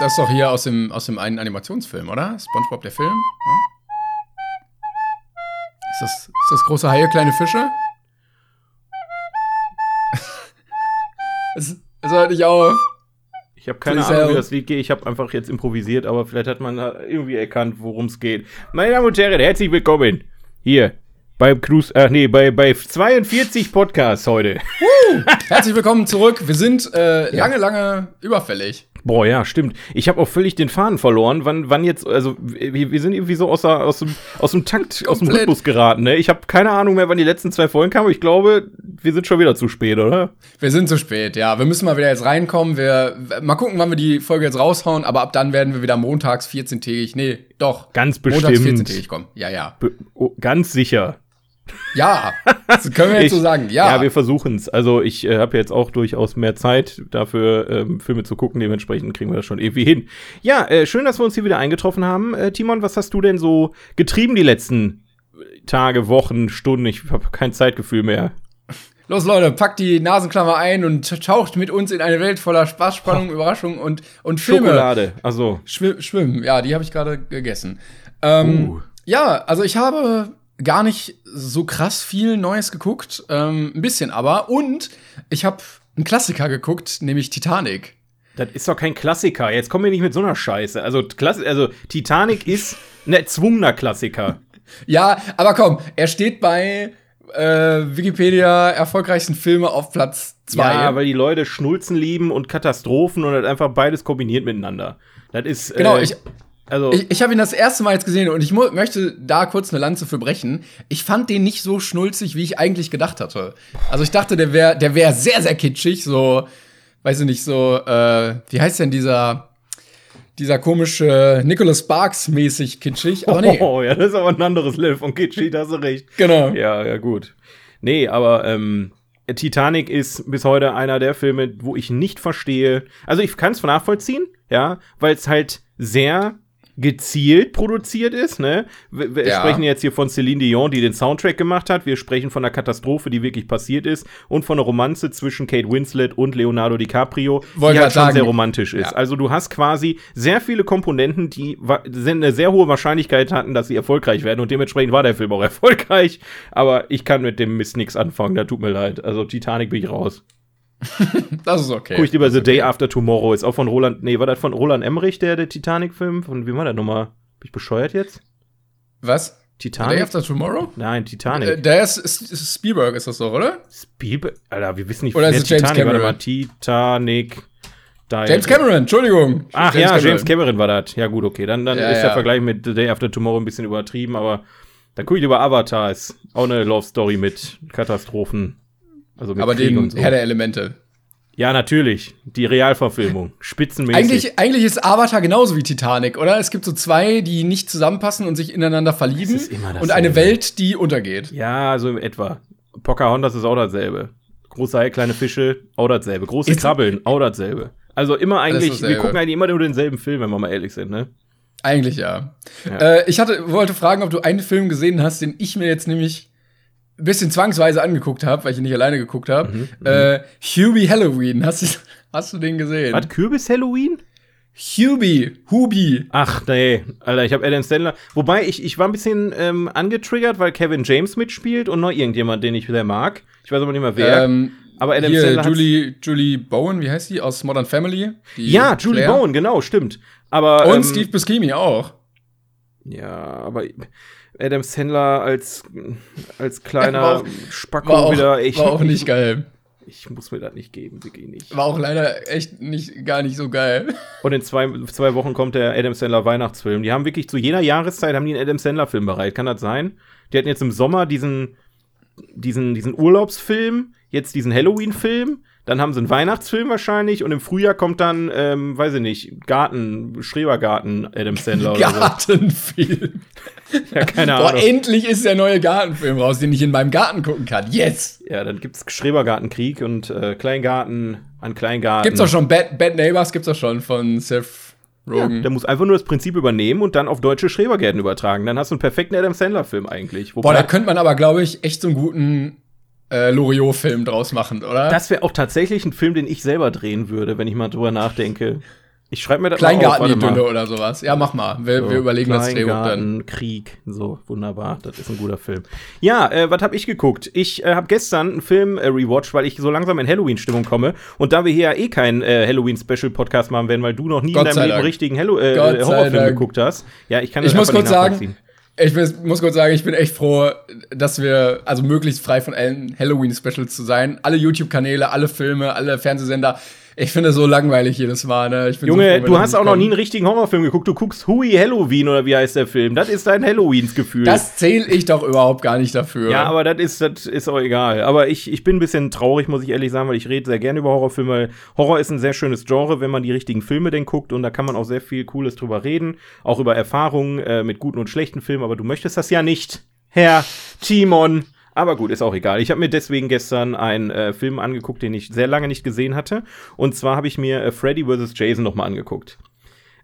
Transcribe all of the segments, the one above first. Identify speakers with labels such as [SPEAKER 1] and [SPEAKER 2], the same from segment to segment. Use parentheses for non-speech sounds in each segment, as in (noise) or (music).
[SPEAKER 1] Das ist doch hier aus dem, aus dem einen Animationsfilm, oder? SpongeBob der Film? Ja? Ist, das, ist das große Haie, kleine Fische? (laughs) es, es hört nicht auf.
[SPEAKER 2] Ich habe keine Ahnung, wie das Lied geht. Ich habe einfach jetzt improvisiert, aber vielleicht hat man irgendwie erkannt, worum es geht. Meine Damen und Herren, herzlich willkommen hier beim Cruise, ach nee, bei, bei 42 Podcasts heute.
[SPEAKER 1] Herzlich willkommen zurück. Wir sind äh, lange, lange überfällig.
[SPEAKER 2] Boah, ja, stimmt. Ich habe auch völlig den Faden verloren. Wann, wann jetzt, also wir, wir sind irgendwie so aus, der, aus, dem, aus dem Takt, aus dem. Rhythmus geraten. Ne? Ich habe keine Ahnung mehr, wann die letzten zwei Folgen kamen. aber Ich glaube, wir sind schon wieder zu spät, oder?
[SPEAKER 1] Wir sind zu spät, ja. Wir müssen mal wieder jetzt reinkommen. Wir mal gucken, wann wir die Folge jetzt raushauen, aber ab dann werden wir wieder montags 14-tägig. Nee, doch.
[SPEAKER 2] Ganz
[SPEAKER 1] Montags
[SPEAKER 2] bestimmt.
[SPEAKER 1] 14-tägig kommen. Ja, ja.
[SPEAKER 2] Be oh, ganz sicher.
[SPEAKER 1] Ja. (laughs) Das können wir jetzt
[SPEAKER 2] Ich-
[SPEAKER 1] so sagen. Ja.
[SPEAKER 2] Ja, wir versuchen es. Also ich äh, habe jetzt auch durchaus mehr Zeit dafür, ähm, Filme zu gucken. Dementsprechend kriegen wir das schon irgendwie hin. Ja, äh, schön, dass wir uns hier wieder eingetroffen haben. Äh, Timon, was hast du denn so getrieben die letzten äh, Tage, Wochen, Stunden? Ich habe kein Zeitgefühl mehr.
[SPEAKER 1] Los, Leute, packt die Nasenklammer ein und taucht mit uns in eine Welt voller Spaß, Spannung, Überraschung und, und Filme.
[SPEAKER 2] Schokolade. Also,
[SPEAKER 1] Schwimm, schwimmen, ja, die habe ich gerade gegessen. Ähm,
[SPEAKER 2] Uh.
[SPEAKER 1] Ja, also ich habe gar nicht so krass viel Neues geguckt, ähm, ein bisschen aber. Und ich habe einen Klassiker geguckt, nämlich Titanic.
[SPEAKER 2] das ist doch kein Klassiker. Jetzt kommen wir nicht mit so einer Scheiße. Also, Klasse, also Titanic ist ein erzwungener Klassiker. (laughs)
[SPEAKER 1] Ja, aber komm, er steht bei äh, Wikipedia erfolgreichsten Filme auf Platz 2.
[SPEAKER 2] Ja, weil die Leute Schnulzen lieben und Katastrophen und halt einfach beides kombiniert miteinander. Das ist.
[SPEAKER 1] Genau,
[SPEAKER 2] äh,
[SPEAKER 1] ich-
[SPEAKER 2] Also,
[SPEAKER 1] Ich, ich habe ihn das erste Mal jetzt gesehen und ich möchte da kurz eine Lanze für brechen. Ich fand den nicht so schnulzig, wie ich eigentlich gedacht hatte. Also ich dachte, der wäre der wär sehr, sehr kitschig, so, weiß ich nicht, so, äh, wie heißt denn dieser, dieser komische Nicholas Sparks mäßig kitschig? Aber nee, (laughs)
[SPEAKER 2] Oh, ja, das ist aber ein anderes Level von Kitschy, da hast du recht.
[SPEAKER 1] genau.
[SPEAKER 2] Ja, ja, gut. Nee, aber ähm, Titanic ist bis heute einer der Filme, wo ich nicht verstehe. Also ich kann es nachvollziehen, ja, weil es halt sehr gezielt produziert ist, ne? Wir, wir
[SPEAKER 1] Ja.
[SPEAKER 2] sprechen jetzt hier von Celine Dion, die den Soundtrack gemacht hat. Wir sprechen von einer Katastrophe, die wirklich passiert ist und von einer Romanze zwischen Kate Winslet und Leonardo DiCaprio,
[SPEAKER 1] Wollte
[SPEAKER 2] die halt schon
[SPEAKER 1] sagen.
[SPEAKER 2] sehr romantisch ist.
[SPEAKER 1] Ja.
[SPEAKER 2] Also du hast quasi sehr viele Komponenten, die eine sehr hohe Wahrscheinlichkeit hatten, dass sie erfolgreich werden und dementsprechend war der Film auch (laughs) erfolgreich. Aber ich kann mit dem Mist nichts anfangen, da tut mir leid. Also Titanic bin ich raus. (laughs)
[SPEAKER 1] Das ist okay.
[SPEAKER 2] Guck ich lieber The Day After Tomorrow, ist auch von Roland, nee, war das von Roland Emmerich, der, der Titanic-Film? Von wem war der nochmal? Bin ich bescheuert jetzt?
[SPEAKER 1] Was? Day
[SPEAKER 2] Titanic?
[SPEAKER 1] After Tomorrow?
[SPEAKER 2] Nein, Titanic.
[SPEAKER 1] Äh, der ist, Spielberg, ist das doch, oder?
[SPEAKER 2] Spielberg, Alter, wir wissen nicht,
[SPEAKER 1] Oder
[SPEAKER 2] wer
[SPEAKER 1] ist es James Cameron?
[SPEAKER 2] mal, Titanic.
[SPEAKER 1] James Cameron, Entschuldigung.
[SPEAKER 2] Ach ja, James Cameron war das. Ja, gut, okay. Dann, dann
[SPEAKER 1] Ja,
[SPEAKER 2] ist der
[SPEAKER 1] ja.
[SPEAKER 2] Vergleich mit The Day After Tomorrow ein bisschen übertrieben, aber dann gucke ich lieber Avatar. Ist auch eine Love Story mit Katastrophen. Also mit
[SPEAKER 1] Aber
[SPEAKER 2] Krieg
[SPEAKER 1] den
[SPEAKER 2] und so.
[SPEAKER 1] Herr der Elemente.
[SPEAKER 2] Ja, natürlich. Die Realverfilmung. Spitzenmäßig.
[SPEAKER 1] Eigentlich, eigentlich ist Avatar genauso wie Titanic, oder? Es gibt so zwei, die nicht zusammenpassen und sich ineinander verlieben.
[SPEAKER 2] Es ist immer
[SPEAKER 1] und eine. Welt, die untergeht.
[SPEAKER 2] Ja, so etwa. Pocahontas ist auch dasselbe. Große Haie, kleine Fische, auch dasselbe. Große
[SPEAKER 1] Ist-
[SPEAKER 2] Krabbeln, auch dasselbe. Also immer eigentlich, wir gucken eigentlich immer nur denselben Film, wenn wir mal ehrlich sind, ne?
[SPEAKER 1] Eigentlich ja.
[SPEAKER 2] Ja.
[SPEAKER 1] Äh, ich hatte, wollte fragen, ob du einen Film gesehen hast, den ich mir jetzt nämlich ein bisschen zwangsweise angeguckt habe, weil ich ihn nicht alleine geguckt habe.
[SPEAKER 2] Mhm,
[SPEAKER 1] äh, Hubie Halloween. (laughs) Hast du, hast du den gesehen?
[SPEAKER 2] Was, Kürbis-Halloween?
[SPEAKER 1] Hubie. Hubie.
[SPEAKER 2] Ach nee, Alter, ich habe Adam Sandler. Wobei, ich, ich war ein bisschen ähm, angetriggert, weil Kevin James mitspielt und noch irgendjemand, den ich sehr mag. Ich weiß aber nicht mehr wer.
[SPEAKER 1] Ähm,
[SPEAKER 2] aber Adam
[SPEAKER 1] hier,
[SPEAKER 2] Sandler
[SPEAKER 1] Julie, Julie Bowen, wie heißt die? Aus Modern Family?
[SPEAKER 2] Ja, Julie
[SPEAKER 1] Claire.
[SPEAKER 2] Bowen, genau, stimmt. Aber,
[SPEAKER 1] Und
[SPEAKER 2] ähm,
[SPEAKER 1] Steve Buscemi auch.
[SPEAKER 2] Ja, aber Adam Sandler als, als kleiner
[SPEAKER 1] War auch-
[SPEAKER 2] Spacko
[SPEAKER 1] War auch,
[SPEAKER 2] wieder. Ich,
[SPEAKER 1] war auch nicht geil.
[SPEAKER 2] Ich muss mir das nicht geben, wirklich nicht.
[SPEAKER 1] War auch leider echt nicht, gar nicht so geil.
[SPEAKER 2] Und in zwei, zwei Wochen kommt der Adam Sandler Weihnachtsfilm. Die haben wirklich zu jeder Jahreszeit haben die einen Adam Sandler Film bereit. Kann das sein? Die hatten jetzt im Sommer diesen, diesen, diesen Urlaubsfilm, jetzt diesen Halloween-Film. Dann haben sie einen Weihnachtsfilm wahrscheinlich und im Frühjahr kommt dann, ähm, weiß ich nicht, Garten, Schrebergarten Adam Sandler oder
[SPEAKER 1] Gartenfilm.
[SPEAKER 2] so. (laughs) Ja, keine
[SPEAKER 1] Boah,
[SPEAKER 2] Ahnung.
[SPEAKER 1] endlich ist der neue Gartenfilm raus, den ich in meinem Garten gucken kann. Yes!
[SPEAKER 2] Ja, dann gibt's Schrebergartenkrieg und äh, Kleingarten an Kleingarten.
[SPEAKER 1] Gibt's doch schon. Bad, Bad Neighbors gibt's doch schon von Seth
[SPEAKER 2] Ja,
[SPEAKER 1] Rogen.
[SPEAKER 2] der muss einfach nur das Prinzip übernehmen und dann auf deutsche Schrebergärten übertragen. Dann hast du einen perfekten Adam Sandler-Film eigentlich.
[SPEAKER 1] Boah,
[SPEAKER 2] Wobei,
[SPEAKER 1] da könnte man aber, glaube ich, echt so einen guten äh, Loriot-Film draus machen, oder?
[SPEAKER 2] das wäre auch tatsächlich ein Film, den ich selber drehen würde, wenn ich mal drüber nachdenke. Ich schreibe mir das
[SPEAKER 1] Kleingarten-Idylle oder sowas. Ja, mach mal. Wir,
[SPEAKER 2] So,
[SPEAKER 1] wir überlegen das Drehbuch dann.
[SPEAKER 2] Krieg, so wunderbar. Das ist ein guter Film. Ja, äh, was habe ich geguckt? Ich äh, habe gestern einen Film äh, rewatcht, weil ich so langsam in Halloween-Stimmung komme. Und da wir hier ja eh keinen äh, Halloween-Special-Podcast machen werden, weil du noch nie
[SPEAKER 1] Gott
[SPEAKER 2] in deinem Leben richtigen Hallo äh, Horrorfilm geguckt hast. Ja, ich kann
[SPEAKER 1] Ich
[SPEAKER 2] das
[SPEAKER 1] muss
[SPEAKER 2] einfach
[SPEAKER 1] kurz sagen. Ich muss kurz sagen, ich bin echt froh, dass wir, also möglichst frei von allen Halloween-Specials zu sein. Alle YouTube-Kanäle, alle Filme, alle Fernsehsender. Ich finde es so langweilig jedes Mal, ne? Bin so
[SPEAKER 2] Junge,
[SPEAKER 1] froh,
[SPEAKER 2] du hast auch noch nie einen richtigen Horrorfilm geguckt. Du guckst Hui Halloween oder wie heißt der Film? Das ist dein Halloweens-Gefühl.
[SPEAKER 1] Das zähle ich doch überhaupt gar nicht dafür.
[SPEAKER 2] Ja, aber das ist, das ist auch egal. Aber ich, ich bin ein bisschen traurig, muss ich ehrlich sagen, weil ich rede sehr gerne über Horrorfilme. weil Horror ist ein sehr schönes Genre, wenn man die richtigen Filme denn guckt und da kann man auch sehr viel Cooles drüber reden. Auch über Erfahrungen äh, mit guten und schlechten Filmen, aber du möchtest das ja nicht, Herr Timon. Aber gut, ist auch egal. Ich habe mir deswegen gestern einen äh, Film angeguckt, den ich sehr lange nicht gesehen hatte. Und zwar habe ich mir äh, Freddy vs. Jason nochmal angeguckt.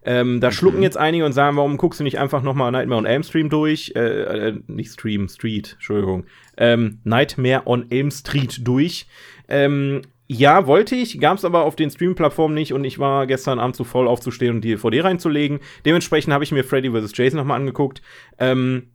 [SPEAKER 2] Ähm, da schlucken jetzt einige und sagen, warum guckst du nicht einfach nochmal Nightmare on Elm Street durch? Äh, äh, nicht Stream, Street, Entschuldigung. Ähm, Nightmare on Elm Street durch. Ähm, ja, wollte ich, gab's aber auf den Stream-Plattformen nicht und ich war gestern Abend zu voll aufzustehen und die DVD reinzulegen. Dementsprechend habe ich mir Freddy vs. Jason nochmal angeguckt. Ähm,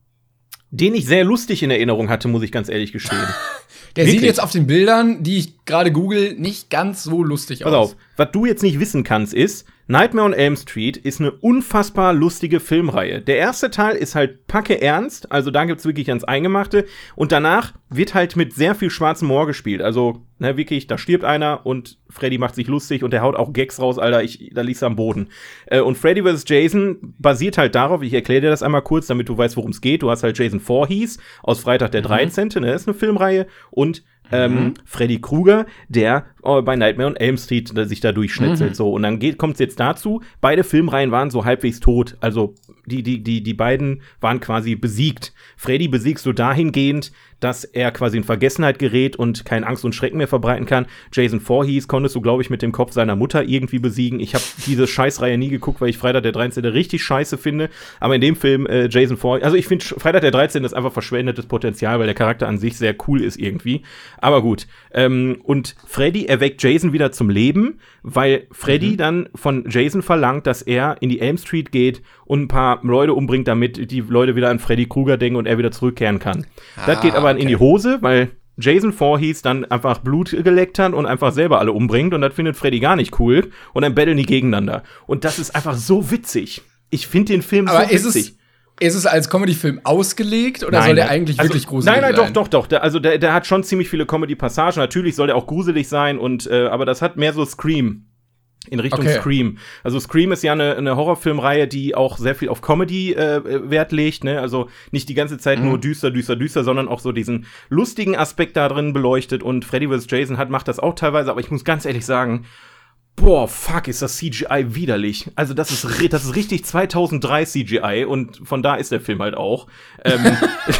[SPEAKER 2] den ich sehr lustig in Erinnerung hatte, muss ich ganz ehrlich gestehen. (laughs)
[SPEAKER 1] Der sieht
[SPEAKER 2] Wirklich?
[SPEAKER 1] jetzt auf den Bildern, die ich gerade google, nicht ganz so lustig
[SPEAKER 2] Pass
[SPEAKER 1] aus.
[SPEAKER 2] auf, was du jetzt nicht wissen kannst, ist, Nightmare on Elm Street ist eine unfassbar lustige Filmreihe. Der erste Teil ist halt packe ernst, also da gibt's wirklich ans Eingemachte. Und danach wird halt mit sehr viel schwarzem Moor gespielt. Also, ne, wirklich, da stirbt einer und Freddy macht sich lustig und der haut auch Gags raus, Alter, ich, da liegt's am Boden. Äh, und Freddy vs. Jason basiert halt darauf, ich erkläre dir das einmal kurz, damit du weißt, worum es geht. Du hast halt Jason Voorhees aus Freitag der 13., ne, das ist eine Filmreihe und ähm, Freddy Krueger, der äh, bei Nightmare on Elm Street äh, sich da durchschnitzelt. So, und dann kommt es jetzt dazu, beide Filmreihen waren so halbwegs tot. Also die, die, die, die beiden waren quasi besiegt. Freddy besiegst du dahingehend, dass er quasi in Vergessenheit gerät und keine Angst und Schrecken mehr verbreiten kann. Jason Voorhees konntest du, glaube ich, mit dem Kopf seiner Mutter irgendwie besiegen. Ich habe diese Scheißreihe nie geguckt, weil ich Freitag der 13. richtig scheiße finde. Aber in dem Film äh, Jason Voorhees, also ich finde Freitag der 13. ist einfach verschwendetes Potenzial, weil der Charakter an sich sehr cool ist irgendwie. Aber gut. Ähm, und Freddy erweckt Jason wieder zum Leben, weil Freddy dann von Jason verlangt, dass er in die Elm Street geht und ein paar Leute umbringt, damit die Leute wieder an Freddy Krueger denken und er wieder zurückkehren kann. das geht aber in die Hose, weil Jason Voorhees dann einfach Blut geleckt hat und einfach selber alle umbringt und das findet Freddy gar nicht cool und dann battlen die gegeneinander. Und das ist einfach so witzig. Ich finde den Film
[SPEAKER 1] Aber
[SPEAKER 2] so
[SPEAKER 1] ist
[SPEAKER 2] witzig.
[SPEAKER 1] es, ist es als Comedy-Film ausgelegt oder soll der eigentlich
[SPEAKER 2] also,
[SPEAKER 1] wirklich gruselig
[SPEAKER 2] Nein, nein,
[SPEAKER 1] sein?
[SPEAKER 2] doch, doch, doch. Der, also der, der hat schon ziemlich viele Comedy-Passagen. Natürlich soll der auch gruselig sein und äh, aber das hat mehr so Scream. In Richtung
[SPEAKER 1] Okay.
[SPEAKER 2] Scream. Also Scream ist ja eine, eine Horrorfilmreihe, die auch sehr viel auf Comedy äh, Wert legt. Ne? Also nicht die ganze Zeit nur düster, düster, düster, sondern auch so diesen lustigen Aspekt da drin beleuchtet. Und Freddy vs. Jason hat macht das auch teilweise. Aber ich muss ganz ehrlich sagen, Boah, fuck, ist das CGI widerlich. Also das ist, das ist richtig 2003 CGI und von da ist der Film halt auch. Ähm,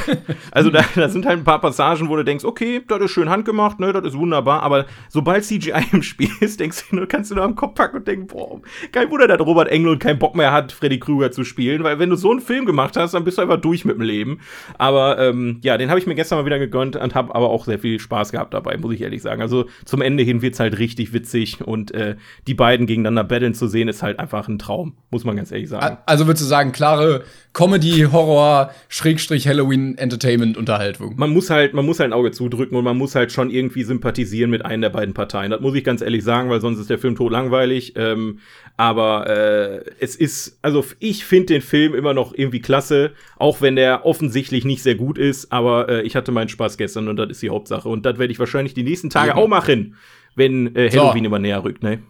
[SPEAKER 2] (laughs) also da, da sind halt ein paar Passagen, wo du denkst, okay, das ist schön handgemacht, ne, das ist wunderbar, aber sobald CGI im Spiel ist, denkst du, kannst du nur am Kopf packen und denken, boah, kein Wunder, dass Robert Englund keinen Bock mehr hat, Freddy Krüger zu spielen, weil wenn du so einen Film gemacht hast, dann bist du einfach durch mit dem Leben. Aber ähm, ja, den habe ich mir gestern mal wieder gegönnt und habe aber auch sehr viel Spaß gehabt dabei, muss ich ehrlich sagen. Also zum Ende hin wird's halt richtig witzig und äh, die beiden gegeneinander battlen zu sehen, ist halt einfach ein Traum, muss man ganz ehrlich sagen.
[SPEAKER 1] Also würdest du sagen, klare Comedy, Horror, Schrägstrich, Halloween, Entertainment, Unterhaltung.
[SPEAKER 2] man muss halt, man muss halt ein Auge zudrücken und man muss halt schon irgendwie sympathisieren mit einer der beiden Parteien. Das muss ich ganz ehrlich sagen, weil sonst ist der Film tot langweilig. Ähm, aber äh, es ist, also ich finde den Film immer noch irgendwie klasse, auch wenn der offensichtlich nicht sehr gut ist. Aber äh, ich hatte meinen Spaß gestern und das ist die Hauptsache. Und das werde ich wahrscheinlich die nächsten Tage auch machen, wenn äh,
[SPEAKER 1] So.
[SPEAKER 2] Halloween immer näher rückt, ne?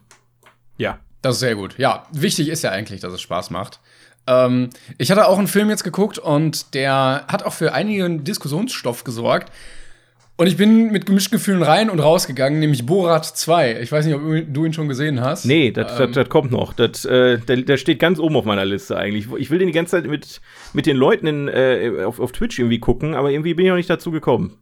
[SPEAKER 2] Ja.
[SPEAKER 1] Das ist sehr gut. Ja, wichtig ist ja eigentlich, dass es Spaß macht. Ähm, ich hatte auch einen Film jetzt geguckt und der hat auch für einigen Diskussionsstoff gesorgt. Und ich bin mit gemischten Gefühlen rein und rausgegangen, nämlich Borat 2. Ich weiß nicht, ob du ihn schon gesehen hast.
[SPEAKER 2] Nee, das
[SPEAKER 1] Ähm.
[SPEAKER 2] kommt noch. Das, äh, der, der steht ganz oben auf meiner Liste eigentlich. Ich will den die ganze Zeit mit, mit den Leuten in, äh, auf, auf Twitch irgendwie gucken, aber irgendwie bin ich noch nicht dazu gekommen.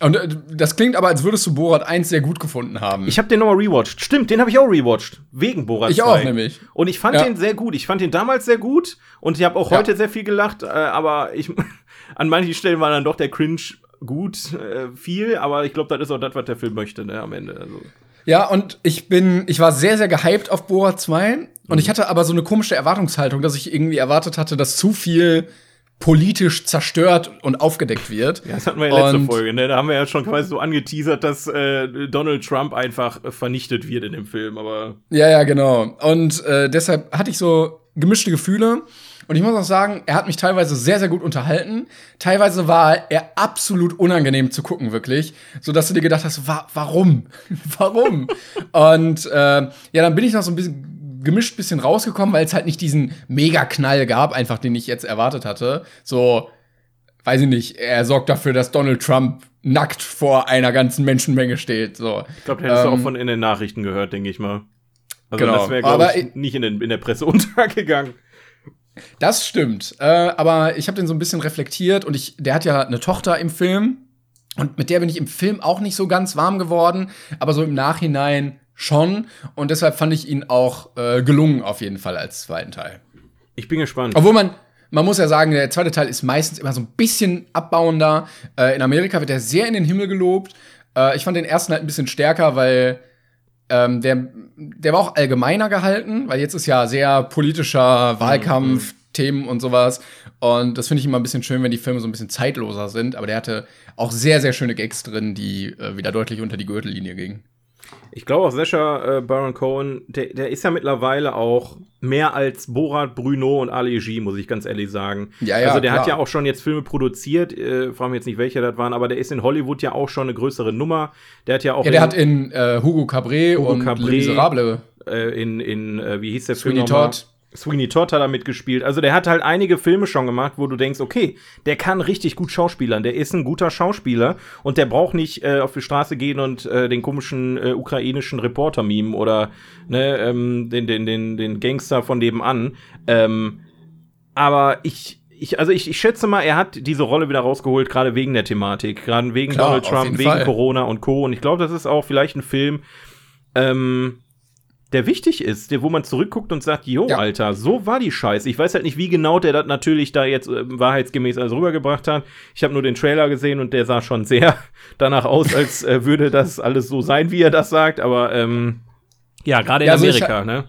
[SPEAKER 1] Und äh, das klingt aber, als würdest du Borat 1 sehr gut gefunden haben.
[SPEAKER 2] Ich habe den nochmal rewatcht. Stimmt, den habe ich auch rewatcht. Wegen Borat
[SPEAKER 1] Ich
[SPEAKER 2] 2.
[SPEAKER 1] auch nämlich.
[SPEAKER 2] Und ich fand
[SPEAKER 1] Ja.
[SPEAKER 2] den sehr gut. Ich fand den damals sehr gut und ich habe auch
[SPEAKER 1] Ja.
[SPEAKER 2] heute sehr viel gelacht, äh, aber ich (laughs) an manchen Stellen war dann doch der Cringe gut, äh, viel, aber ich glaube, das ist auch das, was der Film möchte, ne, am Ende. Also.
[SPEAKER 1] Ja, und ich bin, ich war sehr, sehr gehypt auf Borat 2. Und ich hatte aber so eine komische Erwartungshaltung, dass ich irgendwie erwartet hatte, dass zu viel politisch zerstört und aufgedeckt wird.
[SPEAKER 2] Ja, das hatten wir in der letzten Folge, ne? Da haben wir ja schon quasi so angeteasert, dass äh, Donald Trump einfach vernichtet wird in dem Film, aber.
[SPEAKER 1] Ja, ja, genau. Und äh, deshalb hatte ich so gemischte Gefühle. Und ich muss auch sagen, er hat mich teilweise sehr, sehr gut unterhalten. Teilweise war er absolut unangenehm zu gucken, wirklich. So dass du dir gedacht hast, wa warum? (laughs) warum? Und äh, ja, dann bin ich noch so ein bisschen gemischt bisschen rausgekommen, weil es halt nicht diesen Mega-Knall gab, einfach den ich jetzt erwartet hatte. So, weiß ich nicht, er sorgt dafür, dass Donald Trump nackt vor einer ganzen Menschenmenge steht. So.
[SPEAKER 2] Ich glaube, hättest ähm, du auch von in den Nachrichten gehört, denke ich mal. Also genau. das wäre, glaube ich, nicht in, den, in der Presse (laughs) untergegangen.
[SPEAKER 1] Das stimmt. Äh, aber ich habe den so ein bisschen reflektiert und ich, der hat ja eine Tochter im Film. Und mit der bin ich im Film auch nicht so ganz warm geworden. Aber so im Nachhinein schon. Und deshalb fand ich ihn auch äh, gelungen, auf jeden Fall als zweiten Teil.
[SPEAKER 2] Ich bin gespannt.
[SPEAKER 1] Obwohl man, man muss ja sagen, der zweite Teil ist meistens immer so ein bisschen abbauender. Äh, in Amerika wird er sehr in den Himmel gelobt. Äh, ich fand den ersten halt ein bisschen stärker, weil ähm, der, der war auch allgemeiner gehalten, weil jetzt ist ja sehr politischer Wahlkampf, mhm. Themen und sowas. Und das finde ich immer ein bisschen schön, wenn die Filme so ein bisschen zeitloser sind. Aber der hatte auch sehr, sehr schöne Gags drin, die äh, wieder deutlich unter die Gürtellinie gingen.
[SPEAKER 2] Ich glaube auch Sascha äh, Baron Cohen, der, der ist ja mittlerweile auch mehr als Borat, Bruno und Ali G, muss ich ganz ehrlich sagen. Ja, ja, also der klar. hat ja auch schon jetzt Filme produziert, äh, frage mich jetzt nicht, welche das waren, aber der ist in Hollywood ja auch schon eine größere Nummer. Der hat ja auch.
[SPEAKER 1] Ja, der hat in äh, Hugo Cabret Hugo und Cabret,
[SPEAKER 2] Miserable. Äh, in, in äh, wie hieß der Sweeney Film? Todd. Sweeney Todd hat da mitgespielt. Also der hat halt einige Filme schon gemacht, wo du denkst, okay, der kann richtig gut schauspielern. Der ist ein guter Schauspieler und der braucht nicht äh, auf die Straße gehen und äh, den komischen äh, ukrainischen Reporter mimen oder ne, ähm, den, den, den, den Gangster von nebenan. Ähm, aber ich, ich, also ich, ich schätze mal, er hat diese Rolle wieder rausgeholt, gerade wegen der Thematik, gerade wegen Klar, Donald Trump, wegen Fall. Corona und Co. Und ich glaube, das ist auch vielleicht ein Film, ähm, der wichtig ist, der, wo man zurückguckt und sagt, jo, ja. Alter, so war die Scheiße. Ich weiß halt nicht, wie genau der das natürlich da jetzt äh, wahrheitsgemäß alles rübergebracht hat. Ich habe nur den Trailer gesehen und der sah schon sehr (laughs) danach aus, als äh, würde das alles so sein, wie er das sagt. Aber ähm, ja, gerade in ja, also Amerika, ich, ne?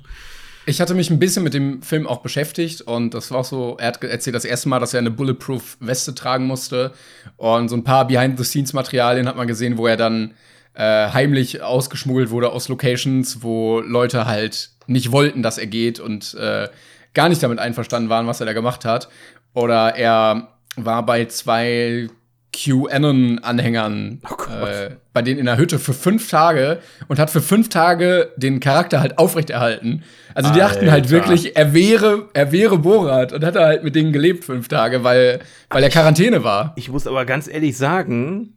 [SPEAKER 1] Ich hatte mich ein bisschen mit dem Film auch beschäftigt und das war auch so, er hat erzählt das erste Mal, dass er eine Bulletproof Weste tragen musste und so ein paar Behind-the-Scenes-Materialien hat man gesehen, wo er dann äh, heimlich ausgeschmuggelt wurde aus Locations, wo Leute halt nicht wollten, dass er geht und äh, gar nicht damit einverstanden waren, was er da gemacht hat. Oder er war bei zwei QAnon-Anhängern, oh äh, bei denen in der Hütte für fünf Tage und hat für fünf Tage den Charakter halt aufrechterhalten. Also die Alter. dachten halt wirklich, er wäre, er wäre Borat und hat er halt mit denen gelebt fünf Tage, weil, weil er Quarantäne war.
[SPEAKER 2] Ich muss aber ganz ehrlich sagen,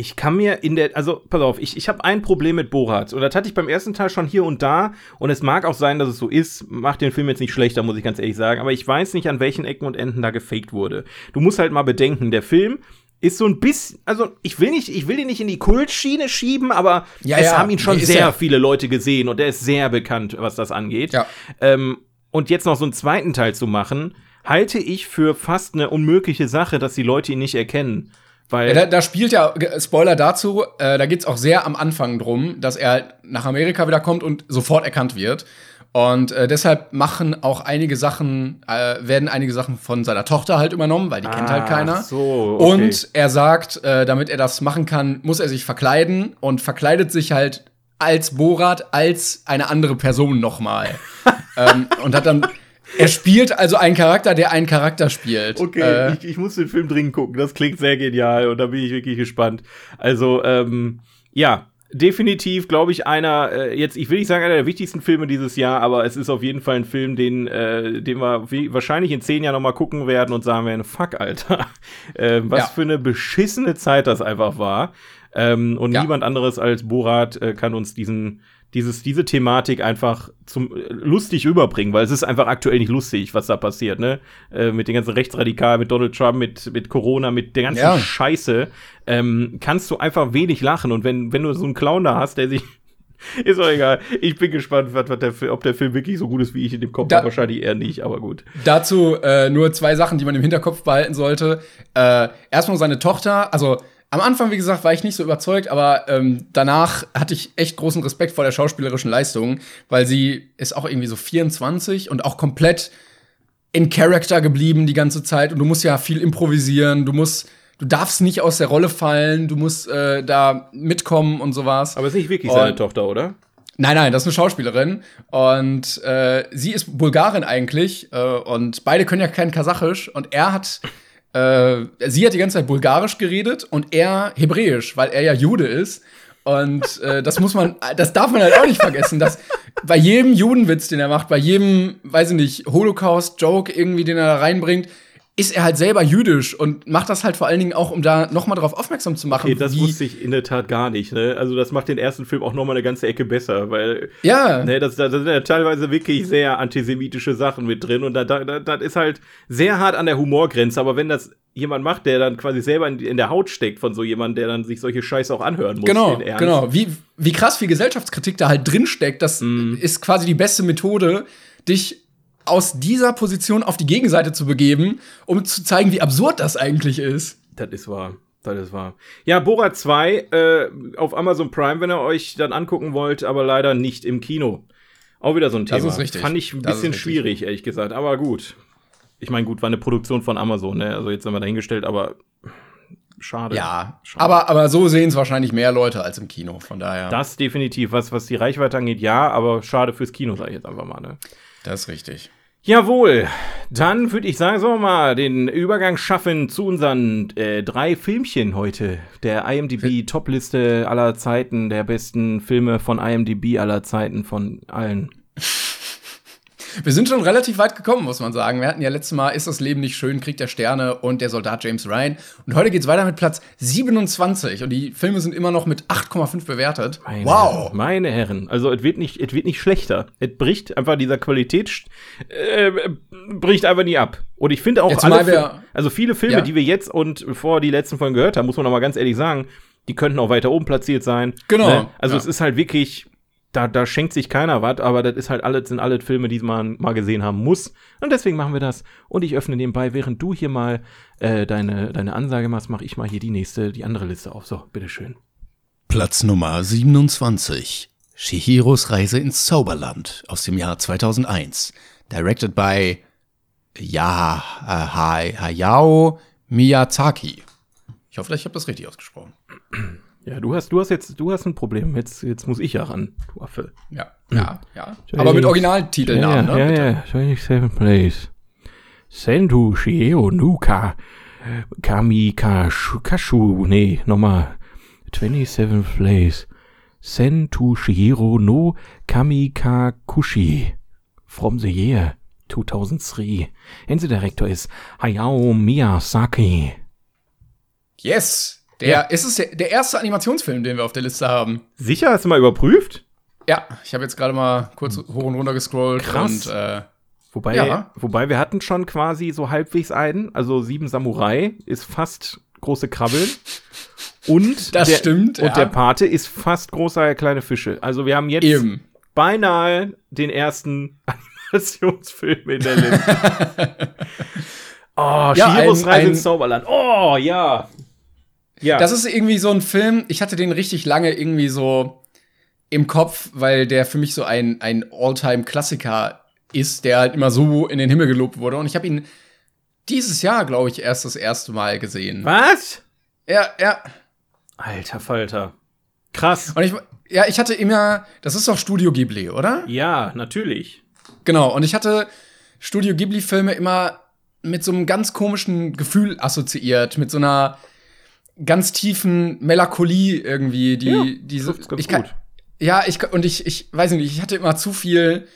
[SPEAKER 2] ich kann mir in der, also pass auf, ich, ich habe ein Problem mit Borat und das hatte ich beim ersten Teil schon hier und da und es mag auch sein, dass es so ist, macht den Film jetzt nicht schlechter, muss ich ganz ehrlich sagen, aber ich weiß nicht, an welchen Ecken und Enden da gefaked wurde. Du musst halt mal bedenken, der Film ist so ein bisschen, also ich will nicht, ich will ihn nicht in die Kultschiene schieben, aber ja, es ja, haben ihn schon sehr ja. viele Leute gesehen und er ist sehr bekannt, was das angeht. Ja. Ähm, und jetzt noch so einen zweiten Teil zu machen, halte ich für fast eine unmögliche Sache, dass die Leute ihn nicht erkennen. Weil
[SPEAKER 1] ja, da, da, spielt ja, Spoiler dazu, äh, da geht's auch sehr am Anfang drum, dass er nach Amerika wieder kommt und sofort erkannt wird. Und äh, deshalb machen auch einige Sachen, äh, werden einige Sachen von seiner Tochter halt übernommen, weil die ah, kennt halt keiner. So, okay. Und er sagt, äh, damit er das machen kann, muss er sich verkleiden und verkleidet sich halt als Borat, als eine andere Person nochmal. (laughs) ähm, und hat dann er spielt also einen Charakter, der einen Charakter spielt.
[SPEAKER 2] Okay, äh, ich, ich, muss den Film dringend gucken. Das klingt sehr genial und da bin ich wirklich gespannt. Also, ähm, ja, definitiv, glaube ich, einer, äh, jetzt, ich will nicht sagen, einer der wichtigsten Filme dieses Jahr, aber es ist auf jeden Fall ein Film, den, äh, den wir wie, wahrscheinlich in zehn Jahren nochmal gucken werden und sagen werden, fuck, Alter. (laughs) äh, was ja. für eine beschissene Zeit das einfach war. Ähm, und ja. niemand anderes als Borat äh, kann uns diesen dieses, diese Thematik einfach zum äh, lustig überbringen, weil es ist einfach aktuell nicht lustig, was da passiert, ne? Äh, mit den ganzen Rechtsradikalen, mit Donald Trump, mit, mit Corona, mit der ganzen ja. Scheiße, ähm, kannst du einfach wenig lachen. Und wenn, wenn du so einen Clown da hast, der sich (laughs) ist auch egal. Ich bin gespannt, was, was der, ob der Film wirklich so gut ist, wie ich in dem Kopf habe. Wahrscheinlich eher nicht, aber gut.
[SPEAKER 1] Dazu äh, nur zwei Sachen, die man im Hinterkopf behalten sollte. Äh, erstmal seine Tochter, also am Anfang, wie gesagt, war ich nicht so überzeugt, aber ähm, danach hatte ich echt großen Respekt vor der schauspielerischen Leistung, weil sie ist auch irgendwie so 24 und auch komplett in Character geblieben die ganze Zeit. Und du musst ja viel improvisieren, du musst, du darfst nicht aus der Rolle fallen, du musst äh, da mitkommen und sowas.
[SPEAKER 2] Aber ist nicht wirklich
[SPEAKER 1] Und-
[SPEAKER 2] seine Tochter, oder?
[SPEAKER 1] Nein, nein, das ist eine Schauspielerin. Und äh, sie ist Bulgarin eigentlich. Äh, und beide können ja kein Kasachisch. Und er hat, äh, sie hat die ganze Zeit Bulgarisch geredet und er Hebräisch, weil er ja Jude ist. Und äh, das muss man, das darf man halt auch nicht vergessen, dass bei jedem Judenwitz, den er macht, bei jedem, weiß ich nicht, Holocaust-Joke irgendwie, den er da reinbringt, ist er halt selber jüdisch und macht das halt vor allen Dingen auch, um da noch mal drauf aufmerksam zu machen.
[SPEAKER 2] Okay, das wusste ich in der Tat gar nicht. Ne? Also das macht den ersten Film auch noch mal eine ganze Ecke besser, weil
[SPEAKER 1] ja,
[SPEAKER 2] ne, das, das sind ja teilweise wirklich sehr antisemitische Sachen mit drin und da, da, da, das ist halt sehr hart an der Humorgrenze. Aber wenn das jemand macht, der dann quasi selber in, in der Haut steckt von so jemandem, der dann sich solche Scheiße auch anhören muss,
[SPEAKER 1] Genau, genau. Wie, wie krass viel Gesellschaftskritik da halt drinsteckt, das
[SPEAKER 2] Mhm.
[SPEAKER 1] ist quasi die beste Methode, dich aus dieser Position auf die Gegenseite zu begeben, um zu zeigen, wie absurd das eigentlich ist.
[SPEAKER 2] Das ist wahr. Das ist wahr. Ja, Borat 2 äh, auf Amazon Prime, wenn ihr euch dann angucken wollt, aber leider nicht im Kino. Auch wieder so ein Thema.
[SPEAKER 1] Das ist richtig.
[SPEAKER 2] Fand ich ein
[SPEAKER 1] Das
[SPEAKER 2] bisschen schwierig, ehrlich gesagt, aber gut. Ich meine, gut, war eine Produktion von Amazon, ne? Also jetzt sind wir dahingestellt, aber schade.
[SPEAKER 1] Ja,
[SPEAKER 2] Schade.
[SPEAKER 1] aber, aber so sehen es wahrscheinlich mehr Leute als im Kino, von daher.
[SPEAKER 2] Das definitiv, was, was die Reichweite angeht, ja, aber schade fürs Kino, sag ich jetzt einfach mal, ne?
[SPEAKER 1] das ist richtig.
[SPEAKER 2] Jawohl, dann würde ich sagen, sollen wir mal den Übergang schaffen zu unseren äh, drei Filmchen heute. Der IMDb-Topliste aller Zeiten, der besten Filme von IMDb aller Zeiten von allen.
[SPEAKER 1] Wir sind schon relativ weit gekommen, muss man sagen. Wir hatten ja letztes Mal Ist das Leben nicht schön, Krieg der Sterne und der Soldat James Ryan. Und heute geht's weiter mit Platz 27. Und die Filme sind immer noch mit 8,5 bewertet.
[SPEAKER 2] Meine
[SPEAKER 1] wow.
[SPEAKER 2] Meine Herren, also es wird nicht, es wird nicht schlechter. Es bricht einfach dieser Qualität, äh, bricht einfach nie ab. Und ich finde auch
[SPEAKER 1] Ja,
[SPEAKER 2] alle,
[SPEAKER 1] wir-
[SPEAKER 2] also viele Filme,
[SPEAKER 1] Ja.
[SPEAKER 2] die wir jetzt und vor die letzten Folgen gehört haben, muss man noch mal ganz ehrlich sagen, die könnten auch weiter oben platziert sein.
[SPEAKER 1] Genau,
[SPEAKER 2] Ne? Also
[SPEAKER 1] ja.
[SPEAKER 2] es ist halt wirklich, da, da schenkt sich keiner was, aber das ist halt alles, sind alle Filme, die man mal gesehen haben muss. Und deswegen machen wir das. Und ich öffne nebenbei, während du hier mal äh, deine, deine Ansage machst, mache ich mal hier die nächste, die andere Liste auf. So, bitteschön.
[SPEAKER 3] Platz Nummer 27. Shihiros Reise ins Zauberland aus dem Jahr 2001. Directed by ja, äh, Hay- Hayao Miyazaki.
[SPEAKER 1] Ich hoffe, ich habe das richtig ausgesprochen.
[SPEAKER 2] Ja, du hast, du hast jetzt, du hast ein Problem. Jetzt, jetzt muss ich ja ran, du Affe.
[SPEAKER 1] Ja, ja, ja. Aber mit. Originaltitelnamen,
[SPEAKER 2] ja,
[SPEAKER 1] ne?
[SPEAKER 2] ja,
[SPEAKER 1] Bitte.
[SPEAKER 2] ja, 27th place. Sendu Shieo Nuka Kamika Shu- Kashu, nee, nochmal. 27th place. Sentu Shihiro no Kamikakushi. From the year 2003. And the director is Hayao Miyazaki.
[SPEAKER 1] Yes. Der, ist es der, der erste Animationsfilm, den wir auf der Liste haben.
[SPEAKER 2] Sicher, hast du mal überprüft?
[SPEAKER 1] Ja, ich habe jetzt gerade mal kurz hoch und runter gescrollt.
[SPEAKER 2] Krass.
[SPEAKER 1] Und, äh,
[SPEAKER 2] Wobei,
[SPEAKER 1] Ja.
[SPEAKER 2] wobei wir hatten schon quasi so halbwegs einen, also Sieben Samurai ist fast große Krabbeln. Und (laughs)
[SPEAKER 1] Das
[SPEAKER 2] der,
[SPEAKER 1] stimmt,
[SPEAKER 2] Und
[SPEAKER 1] ja.
[SPEAKER 2] der Pate ist fast großer kleine Fische. Also wir haben jetzt
[SPEAKER 1] eben.
[SPEAKER 2] beinahe den ersten (laughs) Animationsfilm in der Liste. (laughs) oh,
[SPEAKER 1] Ja,
[SPEAKER 2] Shihiros
[SPEAKER 1] ein-
[SPEAKER 2] Reise ins Zauberland. Oh, ja. Ja.
[SPEAKER 1] Das ist irgendwie so ein Film, ich hatte den richtig lange irgendwie so im Kopf, weil der für mich so ein, ein All-Time-Klassiker ist, der halt immer so in den Himmel gelobt wurde. Und ich habe ihn dieses Jahr, glaube ich, erst das erste Mal gesehen.
[SPEAKER 2] Was?
[SPEAKER 1] Ja, ja.
[SPEAKER 2] Alter Falter. Krass.
[SPEAKER 1] Und ich, ja, ich hatte immer, das ist doch Studio Ghibli, oder?
[SPEAKER 2] Ja, natürlich.
[SPEAKER 1] Genau, und ich hatte Studio Ghibli-Filme immer mit so einem ganz komischen Gefühl assoziiert, mit so einer ganz tiefen Melancholie irgendwie, die
[SPEAKER 2] Ja,
[SPEAKER 1] diese ich kann,
[SPEAKER 2] gut.
[SPEAKER 1] ja, ich und ich ich weiß nicht, ich hatte immer zu viel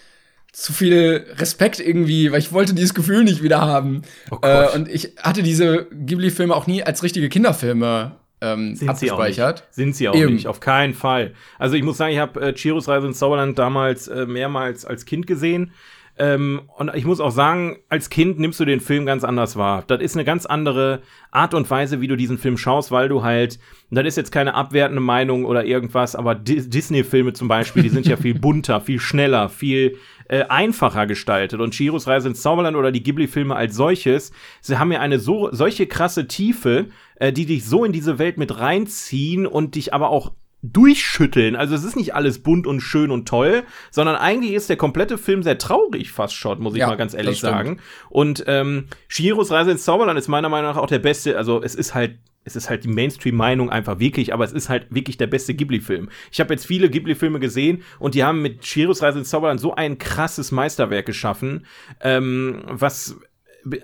[SPEAKER 1] zu viel Respekt irgendwie, weil ich wollte dieses Gefühl nicht wieder haben.
[SPEAKER 2] Oh
[SPEAKER 1] äh, und ich hatte diese Ghibli-Filme auch nie als richtige Kinderfilme ähm,
[SPEAKER 2] Sind sie auch nicht. Sind sie auch
[SPEAKER 1] Eben.
[SPEAKER 2] nicht, auf keinen Fall. Also ich muss sagen, ich habe äh, Chiros Reise ins Zauberland damals äh, mehrmals als Kind gesehen. Ähm, und ich muss auch sagen, als Kind nimmst du den Film ganz anders wahr. Das ist eine ganz andere Art und Weise, wie du diesen Film schaust, weil du halt, das ist jetzt keine abwertende Meinung oder irgendwas, aber Di Disney-Filme zum Beispiel, die sind ja viel (laughs) bunter, viel schneller, viel äh, einfacher gestaltet. Und Chihiros Reise ins Zauberland oder die Ghibli-Filme als solches, sie haben ja eine so, solche krasse Tiefe, äh, die dich so in diese Welt mit reinziehen und dich aber auch durchschütteln. Also es ist nicht alles bunt und schön und toll, sondern eigentlich ist der komplette Film sehr traurig fast schon, muss ich ja, mal ganz ehrlich sagen. Und ähm, Shihiros Reise ins Zauberland ist meiner Meinung nach auch der beste, also es ist halt es ist halt die Mainstream-Meinung einfach wirklich, aber es ist halt wirklich der beste Ghibli-Film. Ich habe jetzt viele Ghibli-Filme gesehen und die haben mit Shihiros Reise ins Zauberland so ein krasses Meisterwerk geschaffen, ähm, was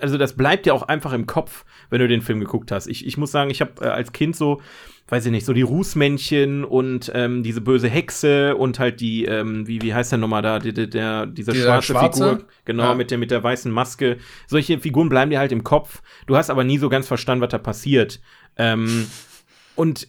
[SPEAKER 2] also das bleibt ja auch einfach im Kopf, wenn du den Film geguckt hast. Ich, ich muss sagen, ich habe äh, als Kind so, weiß ich nicht, so die Rußmännchen und ähm, diese böse Hexe und halt die, ähm, wie, wie heißt der nochmal da, der, der, dieser, dieser schwarze, schwarze, Figur, genau, ja. mit, der, mit der weißen Maske. Solche Figuren bleiben dir halt im Kopf. Du hast aber nie so ganz verstanden, was da passiert. Ähm, und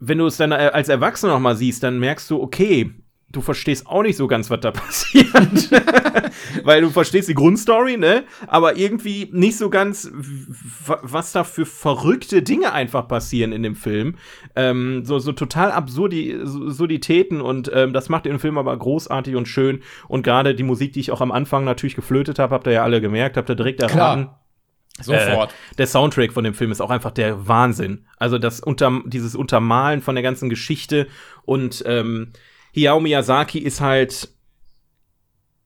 [SPEAKER 2] wenn du es dann äh, als Erwachsener nochmal siehst, dann merkst du, okay, du verstehst auch nicht so ganz, was da (laughs) passiert. (laughs) Weil du verstehst die Grundstory, ne? Aber irgendwie nicht so ganz, was da für verrückte Dinge einfach passieren in dem Film. Ähm, so, so total Absurdi Absurditäten und ähm, das macht den Film aber großartig und schön. Und gerade die Musik, die ich auch am Anfang natürlich geflötet habe, habt ihr ja alle gemerkt, habt ihr direkt. Klar. Sofort. Äh, der Soundtrack von dem Film ist auch einfach der Wahnsinn. Also das unter, dieses Untermalen von der ganzen Geschichte und ähm, Hayao Miyazaki ist halt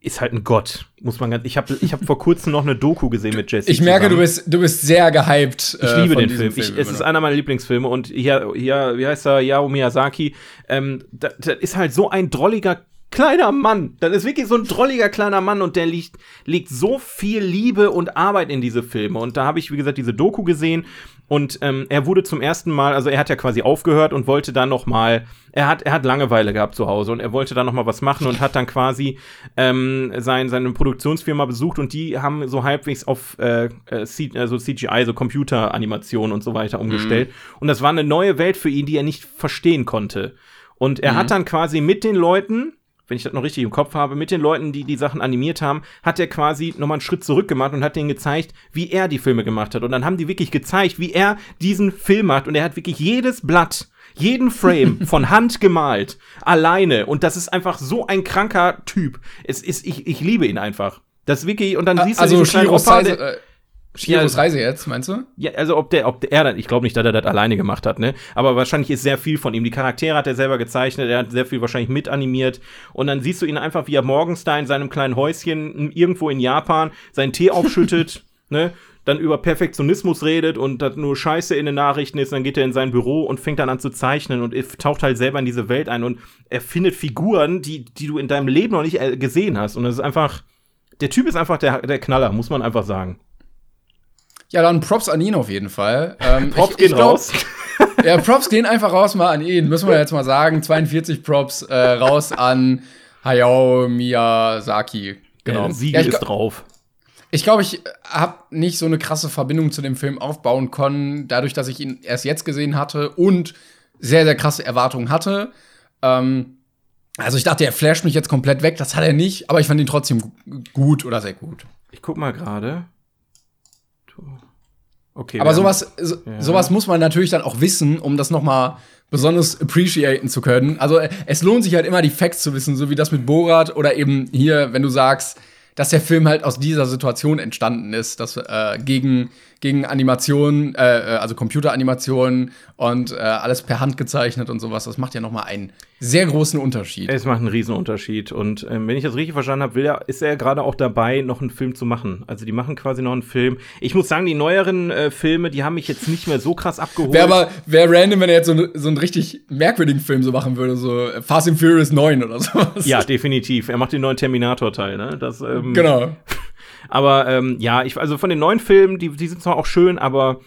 [SPEAKER 2] ist halt ein Gott, muss man ganz. Ich habe ich hab vor kurzem noch eine Doku gesehen mit Jesse.
[SPEAKER 1] Ich merke, du bist du bist sehr gehypt.
[SPEAKER 2] Ich liebe äh, den Film. Film. Ich, es ist einer meiner Lieblingsfilme und hier hier wie heißt er Hayao Miyazaki. Ähm, das, das ist halt so ein drolliger kleiner Mann. Das ist wirklich so ein drolliger kleiner Mann und der liegt, legt so viel Liebe und Arbeit in diese Filme. Und da habe ich, wie gesagt, diese Doku gesehen und ähm, er wurde zum ersten Mal, also er hat ja quasi aufgehört und wollte dann noch mal, er hat, er hat Langeweile gehabt zu Hause und er wollte dann noch mal was machen und hat dann quasi ähm, sein, seine Produktionsfirma besucht und die haben so halbwegs auf äh, äh also CGI, so Computeranimation und so weiter umgestellt. Mhm. Und das war eine neue Welt für ihn, die er nicht verstehen konnte. Und er mhm. hat dann quasi mit den Leuten wenn ich das noch richtig im Kopf habe, mit den Leuten, die die Sachen animiert haben, hat er quasi nochmal einen Schritt zurück gemacht und hat denen gezeigt, wie er die Filme gemacht hat. Und dann haben die wirklich gezeigt, wie er diesen Film macht. Und er hat wirklich jedes Blatt, jeden Frame (laughs) von Hand gemalt, alleine. Und das ist einfach so ein kranker Typ. Es ist, ich, ich liebe ihn einfach. Das ist wirklich, und dann siehst du
[SPEAKER 1] also diesen kleinen Opa, der, Shiros Reise jetzt, meinst du?
[SPEAKER 2] Ja, also ob der, ob der, er, ich glaube nicht, dass er das alleine gemacht hat, ne? Aber wahrscheinlich ist sehr viel von ihm. Die Charaktere hat er selber gezeichnet, er hat sehr viel wahrscheinlich mitanimiert. Und dann siehst du ihn einfach, wie er morgens da in seinem kleinen Häuschen irgendwo in Japan seinen Tee aufschüttet, (laughs) ne? Dann über Perfektionismus redet und das nur Scheiße in den Nachrichten ist, dann geht er in sein Büro und fängt dann an zu zeichnen und taucht halt selber in diese Welt ein und er findet Figuren, die, die du in deinem Leben noch nicht äh, gesehen hast. Und das ist einfach, der Typ ist einfach der, der Knaller, muss man einfach sagen.
[SPEAKER 1] Ja, dann Props an ihn auf jeden Fall. Ähm, (laughs)
[SPEAKER 2] Props ich, gehen ich glaub, raus. (laughs)
[SPEAKER 1] ja, Props gehen einfach raus mal an ihn, müssen wir jetzt mal sagen. 42 Props äh, raus an Hayao Miyazaki.
[SPEAKER 2] Genau. Ja, Siegel ja, ist drauf.
[SPEAKER 1] Ich glaube, ich habe nicht so eine krasse Verbindung zu dem Film aufbauen können, dadurch, dass ich ihn erst jetzt gesehen hatte und sehr, sehr krasse Erwartungen hatte. Ähm, also ich dachte, er flasht mich jetzt komplett weg. Das hat er nicht, aber ich fand ihn trotzdem gut oder sehr gut.
[SPEAKER 2] Ich guck mal gerade.
[SPEAKER 1] Okay. Aber sowas, so, ja. sowas muss man natürlich dann auch wissen, um das noch mal besonders appreciaten zu können. Also es lohnt sich halt immer die Facts zu wissen, so wie das mit Borat oder eben hier, wenn du sagst, dass der Film halt aus dieser Situation entstanden ist, dass äh, gegen gegen Animationen, äh, äh, also Computeranimationen und äh, alles per Hand gezeichnet und sowas. Das macht ja noch mal einen sehr großen Unterschied.
[SPEAKER 2] Es macht einen riesen Unterschied. Und ähm, wenn ich das richtig verstanden habe, will er, ist er gerade auch dabei, noch einen Film zu machen. Also die machen quasi noch einen Film. Ich muss sagen, die neueren äh, Filme, die haben mich jetzt nicht mehr so krass abgeholt.
[SPEAKER 1] Wäre aber wär random, wenn er jetzt so, so einen richtig merkwürdigen Film so machen würde, so Fast and Furious 9 oder sowas.
[SPEAKER 2] Ja, definitiv. Er macht den neuen Terminator-Teil, ne? Das, ähm,
[SPEAKER 1] genau. (laughs)
[SPEAKER 2] Aber ähm, ja, ich, also von den neuen Filmen, die, die sind zwar auch schön, aber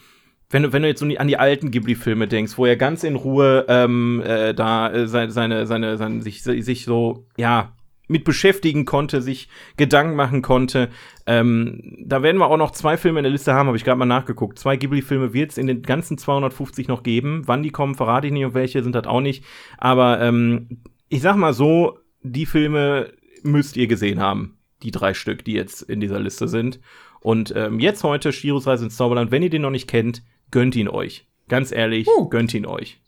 [SPEAKER 2] wenn du, wenn du jetzt an die alten Ghibli-Filme denkst, wo er ganz in Ruhe ähm, äh, da äh, seine, seine, seine, seine, sich, sich so, ja, mit beschäftigen konnte, sich Gedanken machen konnte. Ähm, da werden wir auch noch zwei Filme in der Liste haben, habe ich gerade mal nachgeguckt. Zwei Ghibli-Filme wird es in den ganzen 250 noch geben. Wann die kommen, verrate ich nicht und welche sind das auch nicht. Aber ähm, ich sag mal so, die Filme müsst ihr gesehen haben die drei Stück, die jetzt in dieser Liste sind. Und ähm, jetzt heute Shiros Reise ins Zauberland. Wenn ihr den noch nicht kennt, gönnt ihn euch. Ganz ehrlich,
[SPEAKER 1] Uh.
[SPEAKER 2] gönnt ihn euch.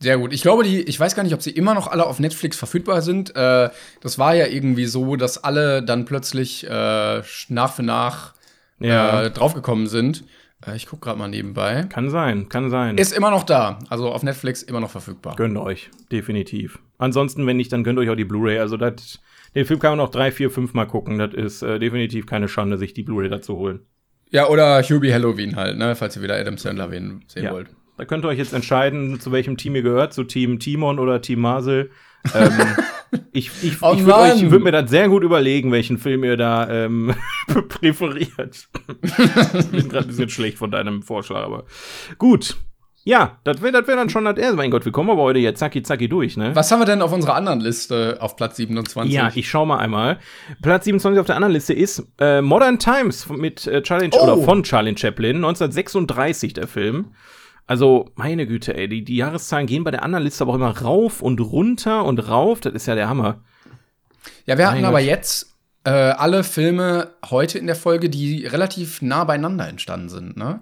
[SPEAKER 1] Sehr gut. Ich glaube, die, ich weiß gar nicht, ob sie immer noch alle auf Netflix verfügbar sind. Äh, das war ja irgendwie so, dass alle dann plötzlich äh, nach für nach
[SPEAKER 2] Ja.
[SPEAKER 1] äh, draufgekommen sind. Äh, ich gucke gerade mal nebenbei.
[SPEAKER 2] Kann sein, kann sein.
[SPEAKER 1] Ist immer noch da. Also auf Netflix immer noch verfügbar.
[SPEAKER 2] Gönnt euch, definitiv. Ansonsten, wenn nicht, dann gönnt euch auch die Blu-ray. Also das, den Film kann man noch drei, vier, fünf Mal gucken. Das ist äh, definitiv keine Schande, sich die Blu-ray dazu holen.
[SPEAKER 1] Ja, oder Hubie Halloween halt, ne? Falls ihr wieder Adam Sandler sehen
[SPEAKER 2] Ja.
[SPEAKER 1] wollt.
[SPEAKER 2] Da könnt ihr euch jetzt entscheiden, zu welchem Team ihr gehört, zu Team Timon oder Team Marcel. ähm, (laughs) ich ich,
[SPEAKER 1] Oh
[SPEAKER 2] ich würde würd mir das sehr gut überlegen, welchen Film ihr da ähm, (laughs) präferiert. (laughs) ich bin gerade ein bisschen schlecht von deinem Vorschlag, aber gut. Ja, das wäre wär dann schon das erste. Mein Gott, wir kommen aber heute jetzt zacki zacki durch, ne?
[SPEAKER 1] Was haben wir denn auf unserer anderen Liste auf Platz 27?
[SPEAKER 2] Ja, ich schau mal einmal. Platz 27 auf der anderen Liste ist äh, Modern Times mit äh, Charlie
[SPEAKER 1] Oh.
[SPEAKER 2] oder von Charlie Chaplin, 1936 der Film. Also, meine Güte, ey, die, die Jahreszahlen gehen bei der anderen Liste aber auch immer rauf und runter und rauf. Das ist ja der Hammer.
[SPEAKER 1] ja, wir hatten
[SPEAKER 2] Mein
[SPEAKER 1] aber
[SPEAKER 2] Gott.
[SPEAKER 1] jetzt äh, alle Filme heute in der Folge, die relativ nah beieinander entstanden sind, ne?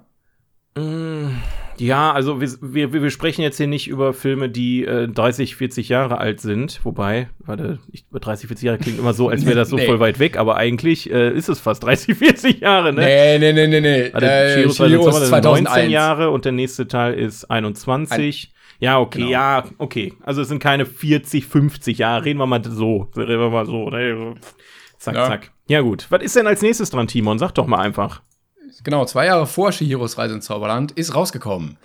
[SPEAKER 2] Ja, also wir, wir, wir sprechen jetzt hier nicht über Filme, die äh, 30, 40 Jahre alt sind. Wobei, warte, ich, 30, 40 Jahre klingt immer so, als wäre das so (laughs)
[SPEAKER 1] Nee.
[SPEAKER 2] voll weit weg, aber eigentlich äh, ist es fast 30, 40 Jahre, ne?
[SPEAKER 1] Nee, nee, nee, nee, nee.
[SPEAKER 2] Warte,
[SPEAKER 1] Äh, Chihiro ist
[SPEAKER 2] Zauberland sind 19
[SPEAKER 1] 2001.
[SPEAKER 2] Jahre und der nächste Teil ist 21. ja, okay,
[SPEAKER 1] Genau.
[SPEAKER 2] ja, okay. Also es sind keine 40, 50 Jahre. Reden wir mal so. Reden wir mal so. Zack,
[SPEAKER 1] Ja.
[SPEAKER 2] zack. Ja, gut. Was ist denn als nächstes dran, Timon? Sag doch mal einfach.
[SPEAKER 1] Genau, zwei Jahre vor Shihiros Reise ins Zauberland ist rausgekommen.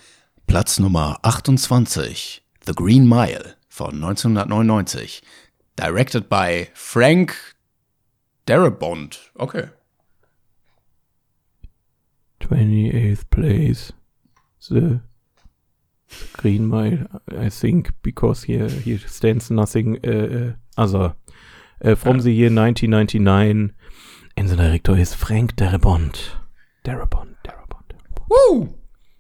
[SPEAKER 3] Platz Nummer 28, The Green Mile von 1999. Directed by
[SPEAKER 1] Frank Darabont. Okay.
[SPEAKER 2] 28th place. The Green Mile, I think, because here, here stands nothing uh, uh, other. Uh, from the year 1999. And the director is Frank Darabont. Darabont, Darabont.
[SPEAKER 1] Woo!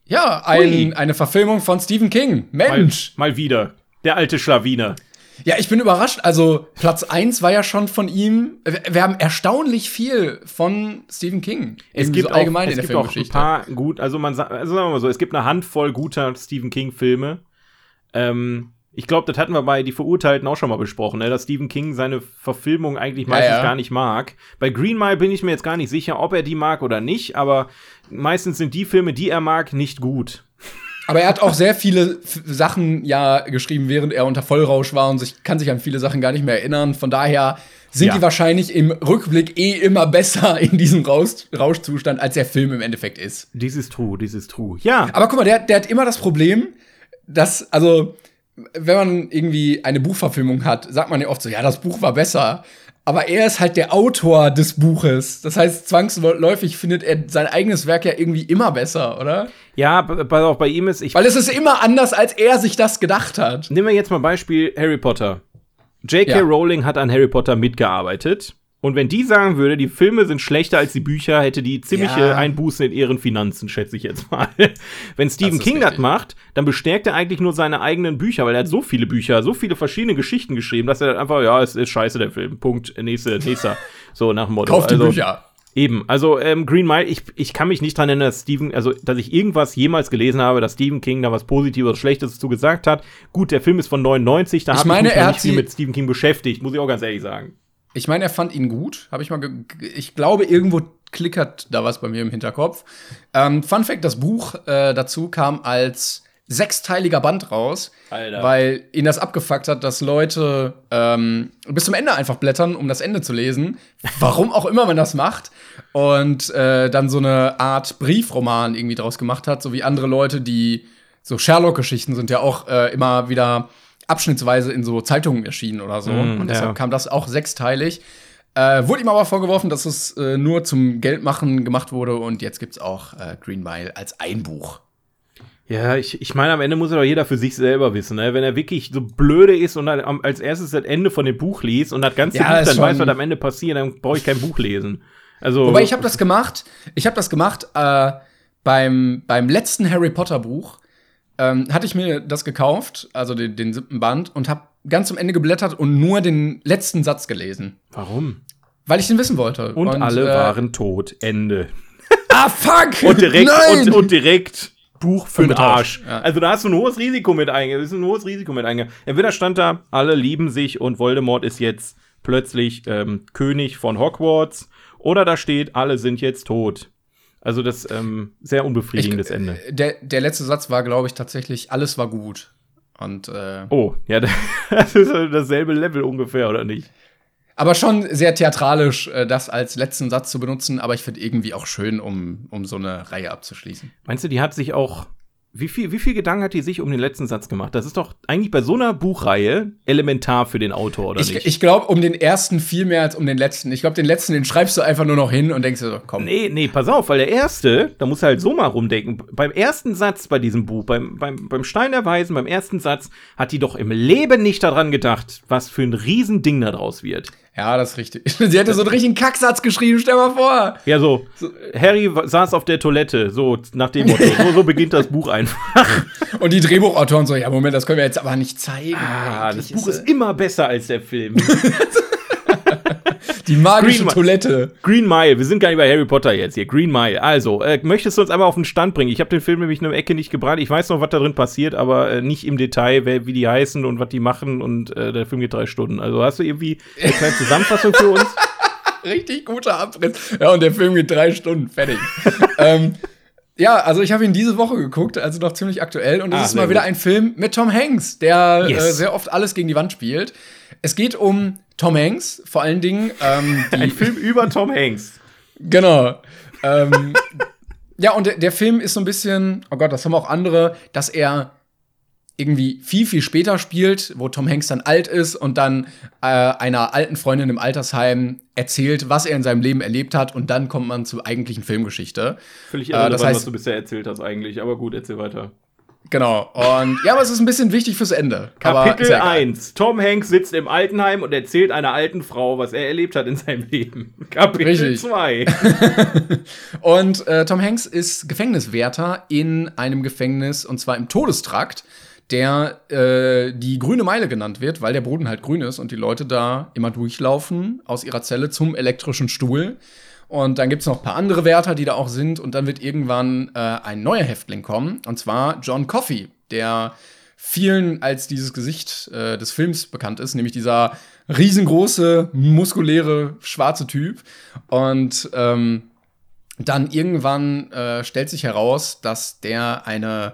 [SPEAKER 1] Ja, ein, eine Verfilmung von Stephen King. Mensch!
[SPEAKER 2] Mal, mal wieder. Der alte Schlawiner.
[SPEAKER 1] Ja, ich bin überrascht. Also, Platz 1 war ja schon von ihm. Wir wir haben erstaunlich viel von Stephen King.
[SPEAKER 2] Es gibt,
[SPEAKER 1] so allgemein
[SPEAKER 2] auch,
[SPEAKER 1] in
[SPEAKER 2] es
[SPEAKER 1] der
[SPEAKER 2] gibt auch ein paar gut, also man also sagen wir mal so, es gibt eine Handvoll guter Stephen King Filme. Ähm, ich glaube, das hatten wir bei Die Verurteilten auch schon mal besprochen, ne? dass Stephen King seine Verfilmung eigentlich meistens
[SPEAKER 1] ja.
[SPEAKER 2] gar nicht mag. Bei Green Mile bin ich mir jetzt gar nicht sicher, ob er die mag oder nicht, aber meistens sind die Filme, die er mag, nicht gut.
[SPEAKER 1] Aber er hat auch sehr viele Sachen ja geschrieben, während er unter Vollrausch war und sich, kann sich an viele Sachen gar nicht mehr erinnern. Von daher sind
[SPEAKER 2] Ja.
[SPEAKER 1] die wahrscheinlich im Rückblick eh immer besser in diesem Rausch Rauschzustand, als der Film im Endeffekt ist.
[SPEAKER 2] Dies ist true, dies ist true. Ja,
[SPEAKER 1] Aber guck mal, der, der hat immer das Problem, dass, also, wenn man irgendwie eine Buchverfilmung hat, sagt man ja oft so, ja, das Buch war besser. Aber er ist halt der Autor des Buches. Das heißt, zwangsläufig findet er sein eigenes Werk ja irgendwie immer besser, oder?
[SPEAKER 2] ja, auf, bei ihm ist, ich
[SPEAKER 1] Weil es ist immer anders, als er sich das gedacht hat.
[SPEAKER 2] Nehmen wir jetzt mal Beispiel Harry Potter. J.K.
[SPEAKER 1] Ja.
[SPEAKER 2] Rowling hat an Harry Potter mitgearbeitet. Und wenn die sagen würde, die Filme sind schlechter als die Bücher, hätte die ziemliche
[SPEAKER 1] Ja.
[SPEAKER 2] Einbußen in ihren Finanzen, schätze ich jetzt mal. (laughs) wenn Stephen
[SPEAKER 1] ist
[SPEAKER 2] King das
[SPEAKER 1] richtig.
[SPEAKER 2] macht, dann bestärkt er eigentlich nur seine eigenen Bücher, weil er hat so viele Bücher, so viele verschiedene Geschichten geschrieben, dass er dann einfach, ja, es ist scheiße der Film. Punkt. Nächste, nächster. (laughs) So nach dem Motto.
[SPEAKER 1] Kauft die
[SPEAKER 2] Also,
[SPEAKER 1] Bücher.
[SPEAKER 2] Eben, also ähm, Green Mile, ich, ich kann mich nicht dran erinnern, dass Stephen, also dass ich irgendwas jemals gelesen habe, dass Stephen King da was Positives oder Schlechtes zu gesagt hat. Gut, der Film ist von 99, da habe ich mich
[SPEAKER 1] er
[SPEAKER 2] nicht viel mit Stephen King beschäftigt, muss ich auch ganz ehrlich sagen.
[SPEAKER 1] Ich meine, er fand ihn gut. Habe ich mal. Ich glaube, irgendwo klickert da was bei mir im Hinterkopf. Ähm, Fun Fact: Das Buch äh, dazu kam als sechsteiliger Band raus,
[SPEAKER 2] Alter.
[SPEAKER 1] weil ihn das abgefuckt hat, dass Leute ähm, bis zum Ende einfach blättern, um das Ende zu lesen. Warum auch immer man das macht. Und äh, dann so eine Art Briefroman irgendwie draus gemacht hat, so wie andere Leute, die so Sherlock-Geschichten sind ja auch äh, immer wieder abschnittsweise in so Zeitungen erschienen oder so.
[SPEAKER 2] Mm,
[SPEAKER 1] und deshalb
[SPEAKER 2] ja.
[SPEAKER 1] kam das auch sechsteilig. Äh, wurde ihm aber vorgeworfen, dass es äh, nur zum Geldmachen gemacht wurde und jetzt gibt's auch äh, Green Mile als ein Buch.
[SPEAKER 2] Ja, ich, ich meine, am Ende muss ja doch jeder für sich selber wissen, ne? Wenn er wirklich so blöde ist und dann als erstes das Ende von dem Buch liest und das ganze
[SPEAKER 1] Ja,
[SPEAKER 2] Buch dann weiß, was am Ende passiert, dann brauche ich kein Buch lesen. Also,
[SPEAKER 1] Wobei ich habe das gemacht, ich habe das gemacht äh, beim, beim letzten Harry Potter Buch. Ähm, hatte ich mir das gekauft, also den, den siebten Band, und habe ganz zum Ende geblättert und nur den letzten Satz gelesen.
[SPEAKER 2] warum?
[SPEAKER 1] Weil ich den wissen wollte.
[SPEAKER 2] Und, alle
[SPEAKER 1] äh,
[SPEAKER 2] waren tot. Ende.
[SPEAKER 1] Ah, fuck! (laughs)
[SPEAKER 2] Und direkt,
[SPEAKER 1] Nein!
[SPEAKER 2] und, und direkt Buch für den Arsch.
[SPEAKER 1] ja.
[SPEAKER 2] Also da hast du ein hohes Risiko mit eingegangen. Das ist ein hohes Risiko mit eingegangen. Entweder stand da, alle lieben sich und Voldemort ist jetzt plötzlich ähm, König von Hogwarts. Oder da steht, alle sind jetzt tot. Also das ähm, sehr unbefriedigendes Ende.
[SPEAKER 1] der, der letzte Satz war, glaube ich, tatsächlich, alles war gut. Und äh,
[SPEAKER 2] Oh, ja, (laughs) das ist dasselbe Level ungefähr, oder nicht?
[SPEAKER 1] aber schon sehr theatralisch, äh, das als letzten Satz zu benutzen, aber ich finde irgendwie auch schön, um, um so eine Reihe abzuschließen.
[SPEAKER 2] Meinst du, die hat sich auch. Wie viel, wie viel Gedanken hat die sich um den letzten Satz gemacht? Das ist doch eigentlich bei so einer Buchreihe elementar für den Autor, oder
[SPEAKER 1] Ich,
[SPEAKER 2] nicht?
[SPEAKER 1] ich glaube, um den ersten viel mehr als um den letzten. Ich glaube, den letzten, den schreibst du einfach nur noch hin und denkst dir so, komm.
[SPEAKER 2] Nee, nee, pass auf, weil der erste, da muss er halt so mal rumdenken. Beim ersten Satz bei diesem Buch, beim, beim, beim Stein der Weisen, beim ersten Satz, hat die doch im Leben nicht daran gedacht, was für ein Riesending da draus wird.
[SPEAKER 1] Ja, das ist richtig. (laughs) Sie hätte so einen richtigen Kacksatz geschrieben, stell mal vor.
[SPEAKER 2] Ja, so, Harry saß auf der Toilette, so nach dem Motto. so, so beginnt das Buch einfach. (laughs)
[SPEAKER 1] Und die Drehbuchautoren so, ja, Moment, das können wir jetzt aber nicht zeigen.
[SPEAKER 2] Ah, das Buch
[SPEAKER 1] ist
[SPEAKER 2] ist immer besser als der Film. (laughs)
[SPEAKER 1] die magische
[SPEAKER 2] Green
[SPEAKER 1] Toilette.
[SPEAKER 2] Green Mile, wir sind gar nicht bei Harry Potter jetzt hier. Green Mile. Also, äh, möchtest du uns einmal auf den Stand bringen? Ich habe den Film nämlich in einer Ecke nicht gebrannt. Ich weiß noch, was da drin passiert, aber äh, nicht im Detail, wer, wie die heißen und was die machen. Und äh, der Film geht drei Stunden. Also hast du irgendwie eine kleine Zusammenfassung für uns? (laughs)
[SPEAKER 1] Richtig guter Abriss. Ja, und der Film geht drei Stunden, fertig. (laughs) ähm, ja, also ich habe ihn diese Woche geguckt, also noch ziemlich aktuell. Und es
[SPEAKER 2] Ah,
[SPEAKER 1] ist mal wieder
[SPEAKER 2] gut.
[SPEAKER 1] ein Film mit Tom Hanks, der
[SPEAKER 2] Yes.
[SPEAKER 1] äh, sehr oft alles gegen die Wand spielt. Es geht um Tom Hanks, vor allen Dingen. Ähm, (laughs)
[SPEAKER 2] Ein Film über Tom Hanks.
[SPEAKER 1] Genau. ähm, (laughs) ja, und der, der Film ist so ein bisschen, oh Gott, das haben auch andere, dass er irgendwie viel, viel später spielt, wo Tom Hanks dann alt ist und dann äh, einer alten Freundin im Altersheim erzählt, was er in seinem Leben erlebt hat und dann kommt man zur eigentlichen Filmgeschichte.
[SPEAKER 2] Völlig
[SPEAKER 1] Äh,
[SPEAKER 2] irrelevant,
[SPEAKER 1] das heißt-
[SPEAKER 2] was du bisher erzählt hast eigentlich. Aber gut, erzähl weiter.
[SPEAKER 1] Genau. Und ja, aber es ist ein bisschen wichtig fürs Ende.
[SPEAKER 2] Kapitel
[SPEAKER 1] ja egal.
[SPEAKER 2] 1. Tom Hanks sitzt im Altenheim und erzählt einer alten Frau, was er erlebt hat in seinem Leben. (laughs) Kapitel
[SPEAKER 1] Richtig.
[SPEAKER 2] 2. (laughs)
[SPEAKER 1] Und äh, Tom Hanks ist Gefängniswärter in einem Gefängnis und zwar im Todestrakt, der äh, die grüne Meile genannt wird, weil der Boden halt grün ist und die Leute da immer durchlaufen aus ihrer Zelle zum elektrischen Stuhl. Und dann gibt's noch ein paar andere Wärter, die da auch sind. Und dann wird irgendwann äh, ein neuer Häftling kommen, und zwar John Coffey, der vielen als dieses Gesicht äh, des Films bekannt ist, nämlich dieser riesengroße, muskuläre, schwarze Typ. Und ähm, dann irgendwann äh, stellt sich heraus, dass der eine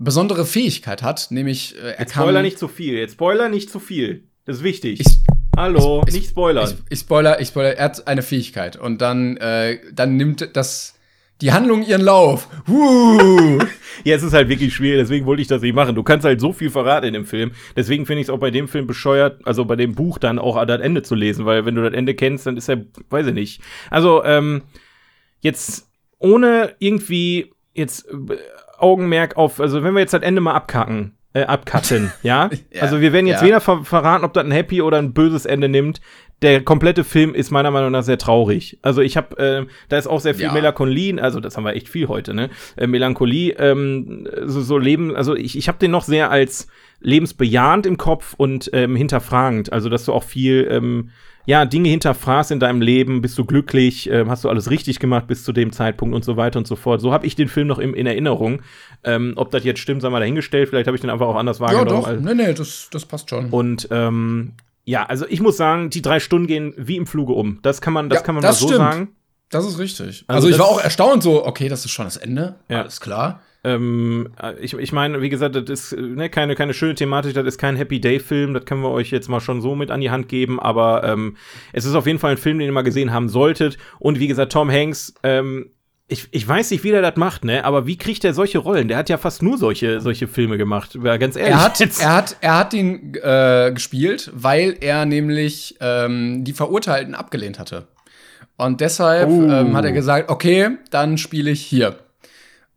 [SPEAKER 1] besondere Fähigkeit hat, nämlich äh, er
[SPEAKER 2] Jetzt
[SPEAKER 1] kann.
[SPEAKER 2] Spoiler nicht zu viel. Jetzt Spoiler nicht zu viel. Das ist wichtig.
[SPEAKER 1] Ich,
[SPEAKER 2] Hallo,
[SPEAKER 1] ich-
[SPEAKER 2] nicht spoilern.
[SPEAKER 1] ich, ich spoiler, ich spoiler, er hat eine Fähigkeit und dann, äh, dann nimmt das die Handlung ihren Lauf. Uh. (laughs)
[SPEAKER 2] ja, es ist halt wirklich schwierig, deswegen wollte ich das nicht machen. Du kannst halt so viel verraten in dem Film. Deswegen finde ich es auch bei dem Film bescheuert, also bei dem Buch dann auch das Ende zu lesen, weil wenn du das Ende kennst, dann ist er, weiß ich nicht. Also, ähm, jetzt ohne irgendwie jetzt äh, Augenmerk auf, also wenn wir jetzt das Ende mal abkacken, äh, abcutten, (laughs) ja?
[SPEAKER 1] Ja,
[SPEAKER 2] Also wir werden jetzt
[SPEAKER 1] ja.
[SPEAKER 2] weder ver verraten, ob das ein happy oder ein böses Ende nimmt. Der komplette Film ist meiner Meinung nach sehr traurig. Also ich habe, äh, da ist auch sehr viel
[SPEAKER 1] Ja.
[SPEAKER 2] Melancholie, also das haben wir echt viel heute, ne? Äh, Melancholie, ähm, so, so Leben, also ich, ich habe den noch sehr als lebensbejahend im Kopf und ähm, hinterfragend. Also dass du auch viel ähm, ja, Dinge hinterfragst in deinem Leben, bist du glücklich, ähm, hast du alles richtig gemacht bis zu dem Zeitpunkt und so weiter und so fort. So habe ich den Film noch im, in Erinnerung. Ähm, ob das jetzt stimmt, sei mal dahingestellt. Vielleicht habe ich den einfach auch anders
[SPEAKER 1] ja,
[SPEAKER 2] wahrgenommen.
[SPEAKER 1] doch.
[SPEAKER 2] als-
[SPEAKER 1] Nee, nee, das, das passt schon.
[SPEAKER 2] Und ähm, ja, also ich muss sagen, die drei Stunden gehen wie im Fluge um. Das kann man, das
[SPEAKER 1] Ja,
[SPEAKER 2] kann man
[SPEAKER 1] das
[SPEAKER 2] mal so
[SPEAKER 1] stimmt.
[SPEAKER 2] sagen.
[SPEAKER 1] Das ist richtig.
[SPEAKER 2] Also
[SPEAKER 1] Also, ich war auch erstaunt, so, okay, das ist schon das Ende.
[SPEAKER 2] Ja.
[SPEAKER 1] Alles klar.
[SPEAKER 2] Ähm, äh, ich, ich meine, wie gesagt, das ist äh, ne, keine, keine schöne Thematik, das ist kein Happy Day-Film, das können wir euch jetzt mal schon so mit an die Hand geben, aber ähm, es ist auf jeden Fall ein Film, den ihr mal gesehen haben solltet. Und wie gesagt, Tom Hanks, ähm, ich, ich weiß nicht, wie der das macht, ne? Aber wie kriegt er solche Rollen? Der hat ja fast nur solche, solche Filme gemacht. Ganz ehrlich.
[SPEAKER 1] Er hat, er hat, er hat ihn äh, gespielt, weil er nämlich ähm, die Verurteilten abgelehnt hatte. Und deshalb
[SPEAKER 2] Oh.
[SPEAKER 1] ähm, hat er gesagt, okay, dann spiele ich hier.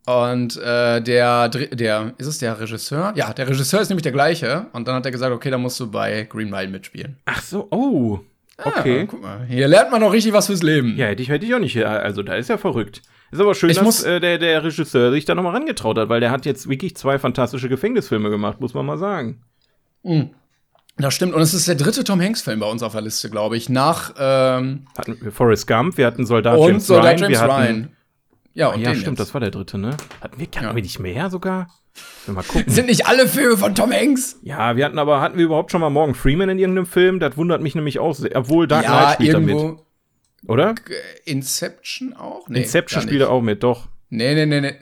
[SPEAKER 1] Und äh, der, der, ist es der Regisseur? Ja, der Regisseur ist nämlich der gleiche. Und dann hat er gesagt, okay, dann musst du bei Green Mile mitspielen.
[SPEAKER 2] Ach so, oh. Okay.
[SPEAKER 1] Ah, guck mal, hier lernt man noch richtig was fürs Leben.
[SPEAKER 2] Ja, hätte ich, hätte ich auch nicht. Also, da ist ja verrückt. Ist aber schön,
[SPEAKER 1] Ich
[SPEAKER 2] dass äh, der, der Regisseur sich da nochmal rangetraut hat, weil der hat jetzt wirklich zwei fantastische Gefängnisfilme gemacht, muss man mal sagen.
[SPEAKER 1] Das stimmt. Und es ist der dritte Tom Hanks-Film bei uns auf der Liste, glaube ich. Nach ähm,
[SPEAKER 2] Hatten wir Forrest Gump, wir hatten Soldat
[SPEAKER 1] und
[SPEAKER 2] James
[SPEAKER 1] Soldat
[SPEAKER 2] Ryan,
[SPEAKER 1] James
[SPEAKER 2] wir hatten,
[SPEAKER 1] Ryan. Ja, und
[SPEAKER 2] ja,
[SPEAKER 1] den
[SPEAKER 2] stimmt,
[SPEAKER 1] jetzt.
[SPEAKER 2] das war der dritte, ne? Hatten wir, hatten
[SPEAKER 1] Ja.
[SPEAKER 2] wir nicht mehr sogar? Mal gucken.
[SPEAKER 1] Sind nicht alle Filme von Tom Hanks?
[SPEAKER 2] ja, wir hatten aber, hatten wir überhaupt schon mal Morgan Freeman in irgendeinem Film? Das wundert mich nämlich auch sehr. Obwohl Dark Knight
[SPEAKER 1] ja,
[SPEAKER 2] spielt mit,
[SPEAKER 1] irgendwo.
[SPEAKER 2] oder?
[SPEAKER 1] Äh, Inception auch? Nee,
[SPEAKER 2] Inception spielt er
[SPEAKER 1] nicht.
[SPEAKER 2] auch mit, doch.
[SPEAKER 1] Nee, nee, nee, nee.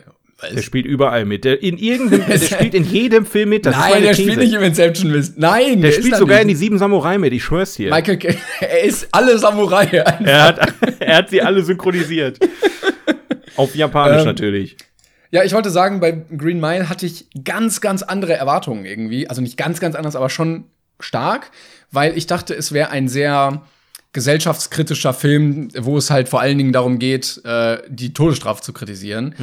[SPEAKER 2] Der spielt überall mit. Der, in irgendeinem, der (laughs) spielt in jedem Film mit. Das
[SPEAKER 1] Nein, der
[SPEAKER 2] These.
[SPEAKER 1] spielt nicht im Inception Mist. Nein,
[SPEAKER 2] Der
[SPEAKER 1] ist
[SPEAKER 2] spielt sogar in die
[SPEAKER 1] nicht.
[SPEAKER 2] sieben Samurai mit, ich schwör's dir.
[SPEAKER 1] Michael Caine, (laughs) er ist alle Samurai.
[SPEAKER 2] Er hat, (laughs) er hat sie alle synchronisiert. Auf Japanisch
[SPEAKER 1] Ähm,
[SPEAKER 2] natürlich.
[SPEAKER 1] Ja, ich wollte sagen, bei Green Mile hatte ich ganz, ganz andere Erwartungen irgendwie. Also nicht ganz, ganz anders, aber schon stark, weil ich dachte, es wäre ein sehr gesellschaftskritischer Film, wo es halt vor allen Dingen darum geht, äh, die Todesstrafe zu kritisieren.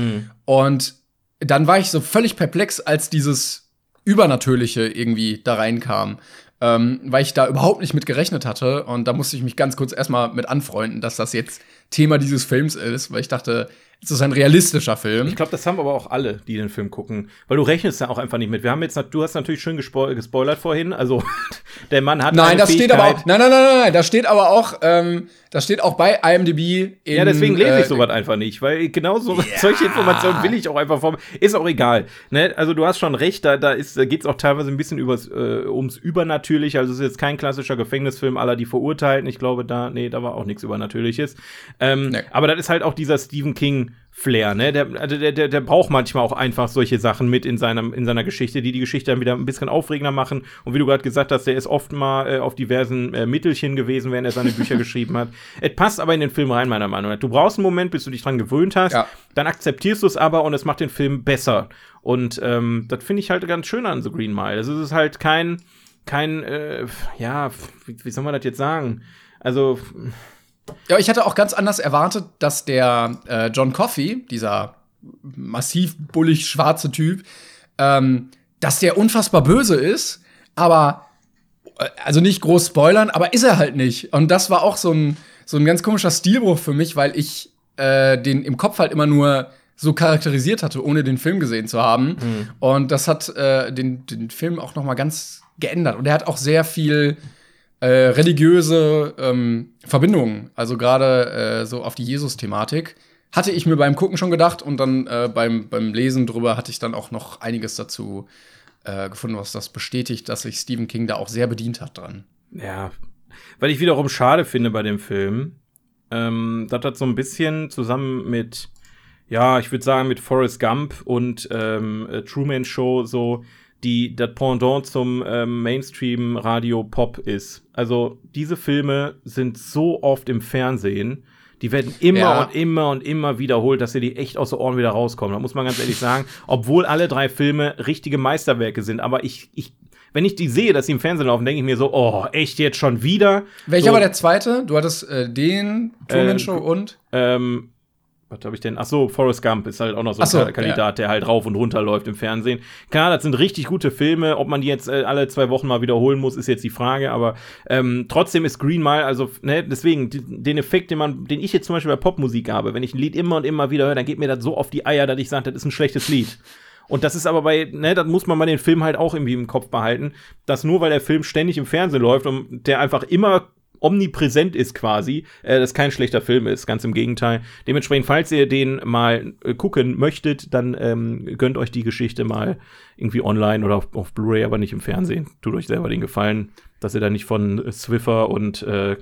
[SPEAKER 1] Und dann war ich so völlig perplex, als dieses Übernatürliche irgendwie da reinkam. Ähm, weil ich da überhaupt nicht mit gerechnet hatte. Und da musste ich mich ganz kurz erstmal mit anfreunden, dass das jetzt Thema dieses Films ist, weil ich dachte, es ist ein realistischer Film.
[SPEAKER 2] Ich glaube, das haben aber auch alle, die den Film gucken. Weil du rechnest ja auch einfach nicht mit. Wir haben jetzt, du hast natürlich schön gespo gespoilert vorhin. Also, (laughs) der Mann hat
[SPEAKER 1] Nein, das steht aber
[SPEAKER 2] Fähigkeit-
[SPEAKER 1] auch. Nein, nein, nein, nein, nein. Das steht aber auch. Ähm, das steht auch bei IMDb. In,
[SPEAKER 2] Ja, deswegen lese ich
[SPEAKER 1] äh,
[SPEAKER 2] sowas einfach nicht, weil genau so (laughs) solche Informationen will ich auch einfach vom. Ist auch egal. Ne? Also du hast schon recht, da, da, ist, da geht es auch teilweise ein bisschen übers, äh, ums Übernatürliche. Also es ist jetzt kein klassischer Gefängnisfilm aller die Verurteilten. Ich glaube, da, nee, da war auch nichts Übernatürliches. Ähm,
[SPEAKER 1] Nee.
[SPEAKER 2] Aber das ist halt auch dieser Stephen King. Flair, ne? Der, also der, der, der braucht manchmal auch einfach solche Sachen mit in, seinem, in seiner Geschichte, die die Geschichte dann wieder ein bisschen aufregender machen. Und wie du gerade gesagt hast, der ist oft mal äh, auf diversen äh, Mittelchen gewesen, während er seine Bücher (laughs) geschrieben hat. Es passt aber in den Film rein, meiner Meinung nach. Du brauchst einen Moment, bis du dich dran gewöhnt hast.
[SPEAKER 1] Ja.
[SPEAKER 2] Dann akzeptierst du es aber und es macht den Film besser. Und ähm, das finde ich halt ganz schön an The Green Mile. Also es ist halt kein, kein, äh, ja, wie, wie soll man das jetzt sagen? Also,
[SPEAKER 1] Ja, ich hatte auch ganz anders erwartet, dass der äh, John Coffey, dieser massiv bullig schwarze Typ, ähm, dass der unfassbar böse ist, aber äh, also nicht groß spoilern, aber ist er halt nicht. Und das war auch so ein so ein ganz komischer Stilbruch für mich, weil ich äh, den im Kopf halt immer nur so charakterisiert hatte, ohne den Film gesehen zu haben. Und das hat äh, den, den Film auch noch mal ganz geändert. Und er hat auch sehr viel äh, religiöse ähm, Verbindungen, also gerade äh, so auf die Jesus-Thematik. Hatte ich mir beim Gucken schon gedacht und dann äh, beim, beim Lesen drüber hatte ich dann auch noch einiges dazu äh, gefunden, was das bestätigt, dass sich Stephen King da auch sehr bedient hat dran.
[SPEAKER 2] Ja, weil ich wiederum schade finde bei dem Film, ähm, dass das so ein bisschen zusammen mit, ja, ich würde sagen, mit Forrest Gump und ähm, äh, Truman Show so die das Pendant zum ähm, Mainstream-Radio-Pop ist. Also diese Filme sind so oft im Fernsehen, die werden immer
[SPEAKER 1] Ja.
[SPEAKER 2] und immer und immer wiederholt, dass sie die echt aus den Ohren wieder rauskommen. Da muss man ganz ehrlich sagen, obwohl alle drei Filme richtige Meisterwerke sind, aber ich, ich wenn ich die sehe, dass sie im Fernsehen laufen, denke ich mir so, oh, echt jetzt schon wieder?
[SPEAKER 1] Welcher
[SPEAKER 2] so,
[SPEAKER 1] war der zweite? Du hattest äh, den, Truman
[SPEAKER 2] Äh,
[SPEAKER 1] und?
[SPEAKER 2] Ähm, was habe ich denn? Ach so, Forrest Gump ist halt auch noch so ein
[SPEAKER 1] so,
[SPEAKER 2] Ka- Kandidat, der halt rauf und runter läuft im Fernsehen. Klar, das sind richtig gute Filme. Ob man die jetzt äh, alle zwei Wochen mal wiederholen muss, ist jetzt die Frage. Aber ähm, trotzdem ist Green Mile, also ne, deswegen den Effekt, den man, den ich jetzt zum Beispiel bei Popmusik habe, wenn ich ein Lied immer und immer wieder höre, dann geht mir das so auf die Eier, dass ich sage, das ist ein schlechtes Lied. Und das ist aber bei, ne, das muss man bei den Film halt auch irgendwie im Kopf behalten, dass nur weil der Film ständig im Fernsehen läuft und der einfach immer omnipräsent ist quasi, äh, das kein schlechter Film ist, ganz im Gegenteil. Dementsprechend, falls ihr den mal äh, gucken möchtet, dann ähm, gönnt euch die Geschichte mal irgendwie online oder auf, auf Blu-ray, aber nicht im Fernsehen. Tut euch selber den Gefallen, dass ihr da nicht von äh, Swiffer und äh,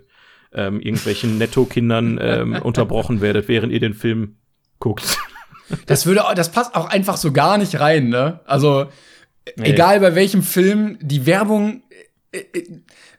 [SPEAKER 2] ähm, irgendwelchen (laughs) Netto-Kindern ähm, unterbrochen werdet, während ihr den Film guckt. (laughs)
[SPEAKER 1] Das würde, das passt auch einfach so gar nicht rein, ne? Also,
[SPEAKER 2] Nee.
[SPEAKER 1] egal bei welchem Film, die Werbung.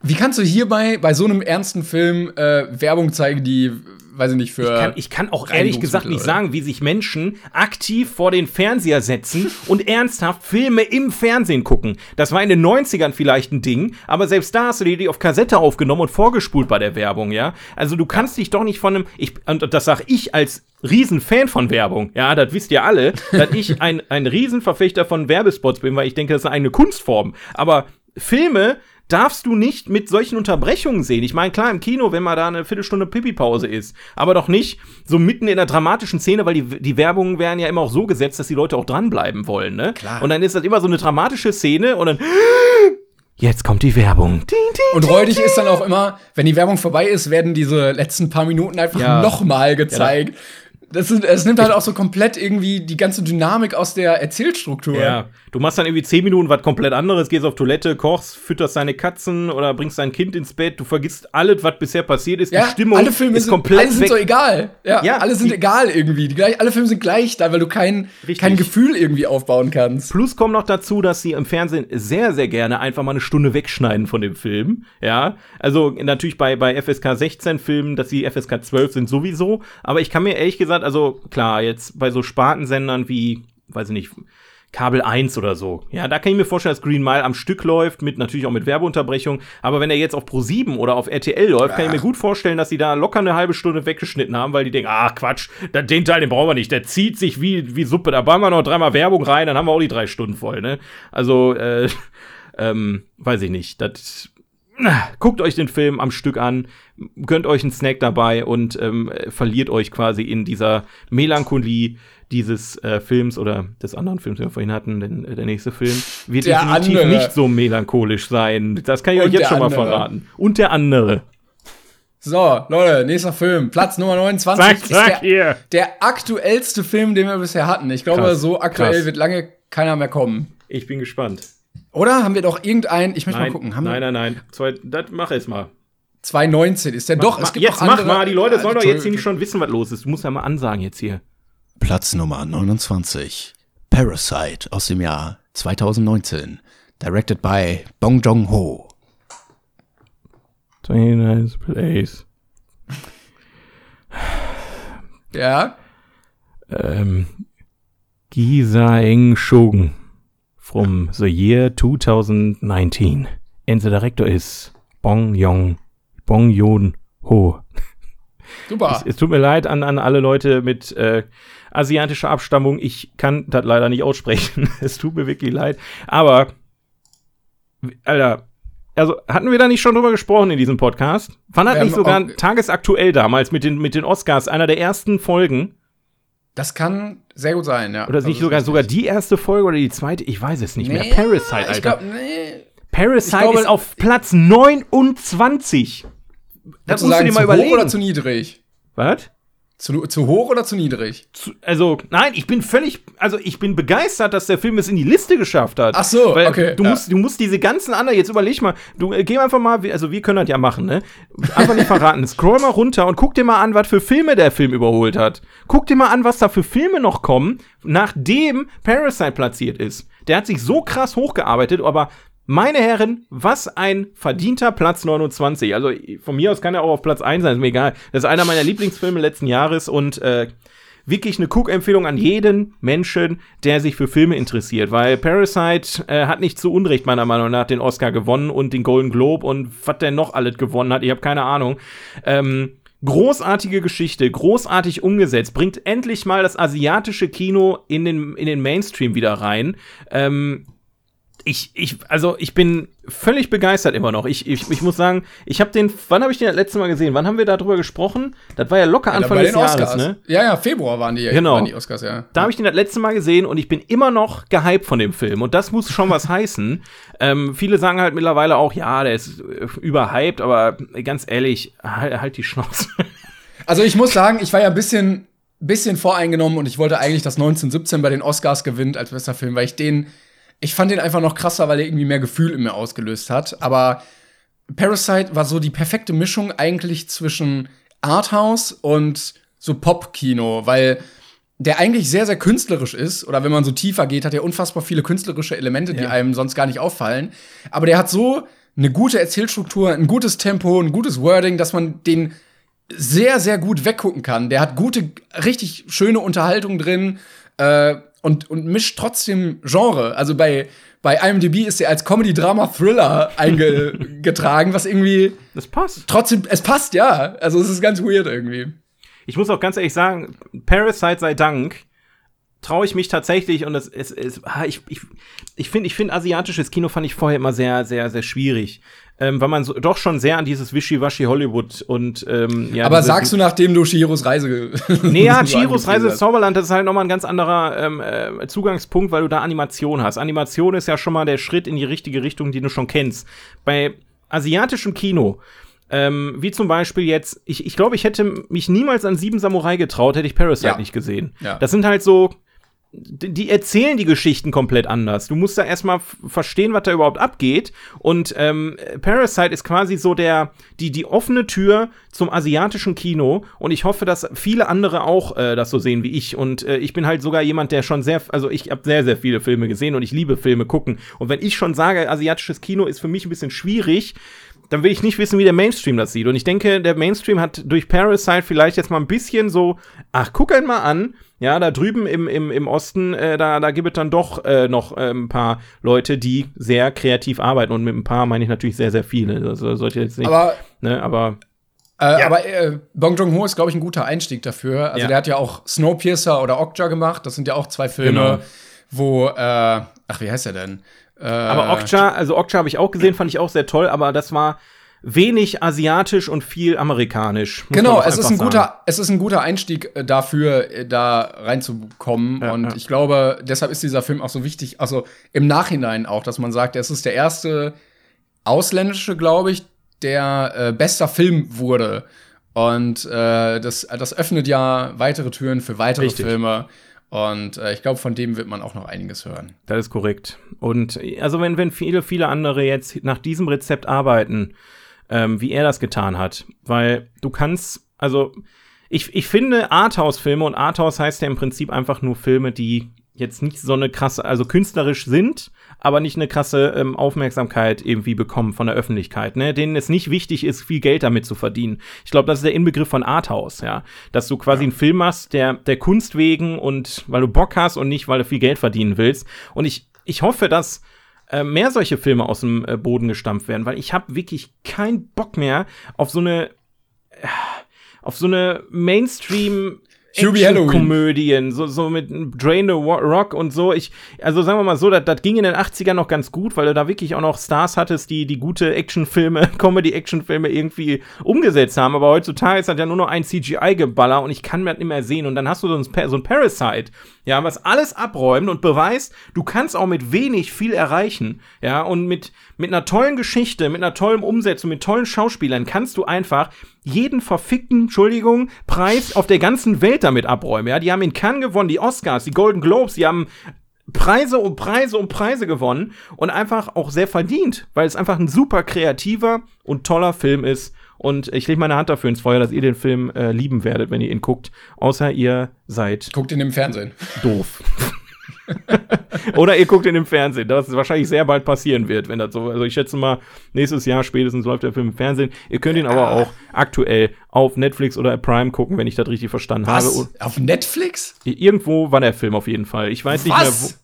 [SPEAKER 1] Wie kannst du hierbei bei so einem ernsten Film äh, Werbung zeigen, die, weiß ich nicht, für.
[SPEAKER 2] Ich kann, ich kann auch ehrlich gesagt nicht sagen, wie sich Menschen aktiv vor den Fernseher setzen (laughs) und ernsthaft Filme im Fernsehen gucken. Das war in den 90ern vielleicht ein Ding, aber selbst da hast du die auf Kassette aufgenommen und vorgespult bei der Werbung, ja? Also du kannst dich doch nicht von einem, ich, und das sag ich als Riesenfan von Werbung, ja, das wisst ihr alle, dass ich (laughs) ein, ein Riesenverfechter von Werbespots bin, weil ich denke, das ist eine Kunstform. Aber Filme darfst du nicht mit solchen Unterbrechungen sehen. Ich meine, klar, im Kino, wenn mal da eine Viertelstunde Pipi-Pause ist, aber doch nicht so mitten in einer dramatischen Szene, weil die, die Werbungen werden ja immer auch so gesetzt, dass die Leute auch dranbleiben wollen, ne?
[SPEAKER 1] Klar.
[SPEAKER 2] Und dann ist das immer so eine dramatische Szene und dann Jetzt kommt die Werbung. Ding, ding,
[SPEAKER 1] Und räudig ist dann auch immer, wenn die Werbung vorbei ist, werden diese letzten paar Minuten einfach
[SPEAKER 2] Ja.
[SPEAKER 1] nochmal gezeigt. Das, sind, es nimmt halt auch so komplett irgendwie die ganze Dynamik aus der Erzählstruktur.
[SPEAKER 2] Ja, du machst dann irgendwie 10 Minuten was komplett anderes, gehst auf Toilette, kochst, fütterst deine Katzen oder bringst dein Kind ins Bett. Du vergisst alles, was bisher passiert ist.
[SPEAKER 1] Ja,
[SPEAKER 2] die Stimmung
[SPEAKER 1] alle Filme
[SPEAKER 2] ist
[SPEAKER 1] sind,
[SPEAKER 2] komplett
[SPEAKER 1] alle sind
[SPEAKER 2] weg.
[SPEAKER 1] so egal. Ja,
[SPEAKER 2] Ja,
[SPEAKER 1] alle sind
[SPEAKER 2] die-
[SPEAKER 1] egal irgendwie. Die alle Filme sind gleich da, weil du kein,
[SPEAKER 2] Richtig.
[SPEAKER 1] kein Gefühl irgendwie aufbauen kannst.
[SPEAKER 2] Plus kommt noch dazu, dass sie im Fernsehen sehr, sehr gerne einfach mal eine Stunde wegschneiden von dem Film. Ja, also natürlich bei, bei FSK 16 Filmen, dass sie FSK 12 sind sowieso. Aber ich kann mir ehrlich gesagt, also klar, jetzt bei so Spartensendern wie, weiß ich nicht, Kabel 1 oder so. Ja, da kann ich mir vorstellen, dass Green Mile am Stück läuft, mit natürlich auch mit Werbeunterbrechung. Aber wenn er jetzt auf Pro 7 oder auf RTL läuft, kann ich mir gut vorstellen, dass sie da locker eine halbe Stunde weggeschnitten haben, weil die denken, ach Quatsch, den Teil, den brauchen wir nicht. Der zieht sich wie, wie Suppe. Da bauen wir noch dreimal Werbung rein, dann haben wir auch die drei Stunden voll, ne? Also, äh, (laughs) ähm, weiß ich nicht. Das. Guckt euch den Film am Stück an, gönnt euch einen Snack dabei und ähm, äh, verliert euch quasi in dieser Melancholie dieses äh, Films oder des anderen Films, den wir vorhin hatten, denn äh, der nächste Film wird
[SPEAKER 1] Der
[SPEAKER 2] definitiv
[SPEAKER 1] andere.
[SPEAKER 2] nicht so melancholisch sein. Das kann ich
[SPEAKER 1] Und
[SPEAKER 2] euch jetzt schon mal
[SPEAKER 1] andere.
[SPEAKER 2] verraten. Und der andere.
[SPEAKER 1] So, Leute, nächster Film. Platz Nummer 29
[SPEAKER 2] Zack,
[SPEAKER 1] ist
[SPEAKER 2] zack,
[SPEAKER 1] der,
[SPEAKER 2] hier.
[SPEAKER 1] der aktuellste Film, den wir bisher hatten. Ich glaube,
[SPEAKER 2] Krass,
[SPEAKER 1] so aktuell
[SPEAKER 2] krass.
[SPEAKER 1] wird lange keiner mehr kommen.
[SPEAKER 2] Ich bin gespannt.
[SPEAKER 1] Oder haben wir doch irgendeinen, ich möchte mal
[SPEAKER 2] Nein,
[SPEAKER 1] gucken, haben
[SPEAKER 2] nein, nein, nein. Zwei, das mach jetzt mal.
[SPEAKER 1] 2019 ist der doch, es gibt
[SPEAKER 2] jetzt mach
[SPEAKER 1] andere,
[SPEAKER 2] mal, die Leute sollen doch jetzt hier nicht schon wissen, was los ist. Du musst ja mal ansagen jetzt hier.
[SPEAKER 3] Platz Nummer 29. Parasite aus dem Jahr 2019. Directed by Bong Joon-ho.
[SPEAKER 2] Very nice place.
[SPEAKER 1] Ja,
[SPEAKER 2] um, Gisa Eng Shogun from the year 2019. And the director is Bong Yong, Bong Yoon Ho.
[SPEAKER 1] super.
[SPEAKER 2] Es tut mir leid an, an alle Leute mit äh, asiatischer Abstammung. Ich kann das leider nicht aussprechen. (laughs) es tut mir wirklich leid. Aber, Alter, also hatten wir da nicht schon drüber gesprochen in diesem Podcast? Das
[SPEAKER 1] Wir
[SPEAKER 2] nicht sogar tagesaktuell damals mit den, mit den Oscars, einer der ersten Folgen?
[SPEAKER 1] Das kann sehr gut sein, ja.
[SPEAKER 2] Oder ist nicht
[SPEAKER 1] Also,
[SPEAKER 2] sogar, sogar die erste Folge oder die zweite? Ich weiß es nicht
[SPEAKER 1] Nee,
[SPEAKER 2] mehr. Parasite, Alter.
[SPEAKER 1] Ich glaube, nee.
[SPEAKER 2] Parasite
[SPEAKER 1] ich glaube-
[SPEAKER 2] ist auf Platz 29. Das musst du dir
[SPEAKER 1] zu
[SPEAKER 2] mal
[SPEAKER 1] hoch
[SPEAKER 2] überlegen.
[SPEAKER 1] oder zu niedrig?
[SPEAKER 2] Was?
[SPEAKER 1] Zu, zu hoch oder zu niedrig?
[SPEAKER 2] zu- also nein, ich bin völlig, also ich bin begeistert, dass der Film es in die Liste geschafft hat.
[SPEAKER 1] Ach so,
[SPEAKER 2] Weil
[SPEAKER 1] okay,
[SPEAKER 2] Du
[SPEAKER 1] ja.
[SPEAKER 2] musst, du musst diese ganzen anderen, jetzt überleg mal, du äh, geh einfach mal, also wir können das ja machen, ne? Einfach nicht verraten. (laughs) Scroll mal runter und guck dir mal an, was für Filme der Film überholt hat. Guck dir mal an, was da für Filme noch kommen, nachdem Parasite platziert ist. Der hat sich so krass hochgearbeitet, aber meine Herren, was ein verdienter Platz 29. Also von mir aus kann er auch auf Platz 1 sein, ist mir egal. Das ist einer meiner Lieblingsfilme letzten Jahres und äh, wirklich eine Cook-Empfehlung an jeden Menschen, der sich für Filme interessiert, weil Parasite äh, hat nicht zu Unrecht meiner Meinung nach den Oscar gewonnen und den Golden Globe und was der noch alles gewonnen hat, ich habe keine Ahnung. Ähm, großartige Geschichte, großartig umgesetzt, bringt endlich mal das asiatische Kino in den, in den Mainstream wieder rein. Ähm, ich, ich, also ich bin völlig begeistert immer noch. Ich, ich, ich muss sagen, ich habe den, wann habe ich den das letzte Mal gesehen? Wann haben wir darüber gesprochen? Das war ja locker Anfang
[SPEAKER 1] bei
[SPEAKER 2] des Jahres,
[SPEAKER 1] Oscars.
[SPEAKER 2] ne?
[SPEAKER 1] Ja, ja, Februar waren die,
[SPEAKER 2] Genau.
[SPEAKER 1] waren die Oscars, ja.
[SPEAKER 2] Da habe ich den das letzte Mal gesehen und ich bin immer noch gehypt von dem Film. Und das muss schon was (laughs) heißen. Ähm, viele sagen halt mittlerweile auch, ja, der ist äh, überhyped, aber ganz ehrlich, halt, halt die Schnauze. (laughs)
[SPEAKER 1] Also ich muss sagen, ich war ja ein bisschen, bisschen voreingenommen und ich wollte eigentlich, dass 1917 bei den Oscars gewinnt als bester Film, weil ich den, ich fand den einfach noch krasser, weil er irgendwie mehr Gefühl in mir ausgelöst hat. Aber Parasite war so die perfekte Mischung eigentlich zwischen Arthouse und so Pop-Kino, weil der eigentlich sehr, sehr künstlerisch ist, oder wenn man so tiefer geht, hat er unfassbar viele künstlerische Elemente, die
[SPEAKER 2] Ja.
[SPEAKER 1] einem sonst gar nicht auffallen. Aber der hat so eine gute Erzählstruktur, ein gutes Tempo, ein gutes Wording, dass man den sehr, sehr gut weggucken kann. Der hat gute, richtig schöne Unterhaltung drin äh, und, und mischt trotzdem Genre. Also bei, bei IMDb ist er als Comedy-Drama-Thriller (laughs) eingetragen, was irgendwie
[SPEAKER 2] Das passt.
[SPEAKER 1] trotzdem, es passt, ja. Also es ist ganz weird irgendwie.
[SPEAKER 2] Ich muss auch ganz ehrlich sagen, Parasite sei Dank, traue ich mich tatsächlich und es, es ah, ich, ich, ich finde, ich finde asiatisches Kino fand ich vorher immer sehr, sehr, sehr schwierig. Ähm, weil man so, doch schon sehr an dieses Wischiwaschi Hollywood und ähm, ja.
[SPEAKER 1] Aber sagst du, nachdem du Chihiros Reise.
[SPEAKER 2] nee, (laughs) (laughs) ja, (laughs) Chihiros Reise ins Zauberland, das ist halt nochmal ein ganz anderer ähm, äh, Zugangspunkt, weil du da Animation hast. Animation ist ja schon mal der Schritt in die richtige Richtung, die du schon kennst. Bei asiatischem Kino ähm, wie zum Beispiel jetzt, ich, ich glaube, ich hätte mich niemals an Sieben Samurai getraut, hätte ich Parasite ja. nicht gesehen. Ja. Das sind halt so, die erzählen die Geschichten komplett anders. Du musst da erstmal verstehen, was da überhaupt abgeht. Und ähm, Parasite ist quasi so der, die, die offene Tür zum asiatischen Kino. Und ich hoffe, dass viele andere auch äh, das so sehen wie ich. Und äh, ich bin halt sogar jemand, der schon sehr, also ich habe sehr, sehr viele Filme gesehen und ich liebe Filme gucken. Und wenn ich schon sage, asiatisches Kino ist für mich ein bisschen schwierig, dann will ich nicht wissen, wie der Mainstream das sieht. Und ich denke, der Mainstream hat durch Parasite vielleicht jetzt mal ein bisschen so, ach, guck einen mal an, ja, da drüben im, im, im Osten, äh, da, da gibt es dann doch äh, noch äh, ein paar Leute, die sehr kreativ arbeiten. Und mit ein paar meine ich natürlich sehr, sehr viele. Also sollte jetzt nicht.
[SPEAKER 1] Aber,
[SPEAKER 2] ne, aber
[SPEAKER 1] äh, ja. Aber äh, Bong Joon-ho ist, glaube ich, ein guter Einstieg dafür. Also ja. der hat ja auch Snowpiercer oder Okja gemacht. Das sind ja auch zwei Filme, genau. wo, äh, ach, wie heißt er denn?
[SPEAKER 2] Äh, aber Okja, also Okja habe ich auch gesehen, fand ich auch sehr toll, aber das war wenig asiatisch und viel amerikanisch.
[SPEAKER 1] Genau, es ist ein guter, es ist ein guter Einstieg äh, dafür, äh, da reinzukommen. Ja, und ja. ich glaube, deshalb ist dieser Film auch so wichtig. Also im Nachhinein auch, dass man sagt, es ist der erste ausländische, glaube ich, der äh, bester Film wurde. Und äh, das, das öffnet ja weitere Türen für weitere Richtig. Filme. Und äh, ich glaube, von dem wird man auch noch einiges hören.
[SPEAKER 2] Das ist korrekt. Und also wenn, wenn viele, viele andere jetzt nach diesem Rezept arbeiten, ähm, wie er das getan hat. Weil du kannst, also ich, ich finde Arthouse-Filme und Arthouse heißt ja im Prinzip einfach nur Filme, die jetzt nicht so eine krasse, also künstlerisch sind, aber nicht eine krasse ähm, Aufmerksamkeit irgendwie bekommen von der Öffentlichkeit, ne? Denen es nicht wichtig ist, viel Geld damit zu verdienen. Ich glaube, das ist der Inbegriff von Arthouse, ja. Dass du quasi ja. einen Film machst, der der Kunst wegen und weil du Bock hast und nicht, weil du viel Geld verdienen willst. Und ich, ich hoffe, dass äh, mehr solche Filme aus dem äh, Boden gestampft werden, weil ich habe wirklich keinen Bock mehr auf so eine äh, auf so eine Mainstream Komödien, so, so mit Drain the Rock und so. Ich, also sagen wir mal so, das, das ging in den 80ern noch ganz gut, weil du da wirklich auch noch Stars hattest, die die gute Actionfilme, (laughs) Comedy-Actionfilme irgendwie umgesetzt haben. Aber heutzutage ist das ja nur noch ein CGI-Geballer und ich kann mir das nicht mehr sehen. Und dann hast du so ein, so ein Parasite, ja, was alles abräumt und beweist, du kannst auch mit wenig viel erreichen, ja, und mit, mit einer tollen Geschichte, mit einer tollen Umsetzung, mit tollen Schauspielern kannst du einfach jeden verfickten, Entschuldigung, Preis auf der ganzen Welt damit abräumen, ja. Die haben in Cannes gewonnen, die Oscars, die Golden Globes, die haben Preise und Preise und Preise gewonnen und einfach auch sehr verdient, weil es einfach ein super kreativer und toller Film ist und ich lege meine Hand dafür ins Feuer, dass ihr den Film äh, lieben werdet, wenn ihr ihn guckt. Außer ihr seid.
[SPEAKER 1] Guckt ihn im Fernsehen.
[SPEAKER 2] Doof. (laughs) (laughs) Oder ihr guckt ihn im Fernsehen, das wahrscheinlich sehr bald passieren wird, wenn das so. Also ich schätze mal, nächstes Jahr spätestens läuft der Film im Fernsehen. Ihr könnt ihn aber auch aktuell auf Netflix oder Prime gucken, wenn ich das richtig verstanden Was? habe.
[SPEAKER 1] Auf Netflix?
[SPEAKER 2] Irgendwo war der Film auf jeden Fall. Ich weiß nicht
[SPEAKER 1] Was?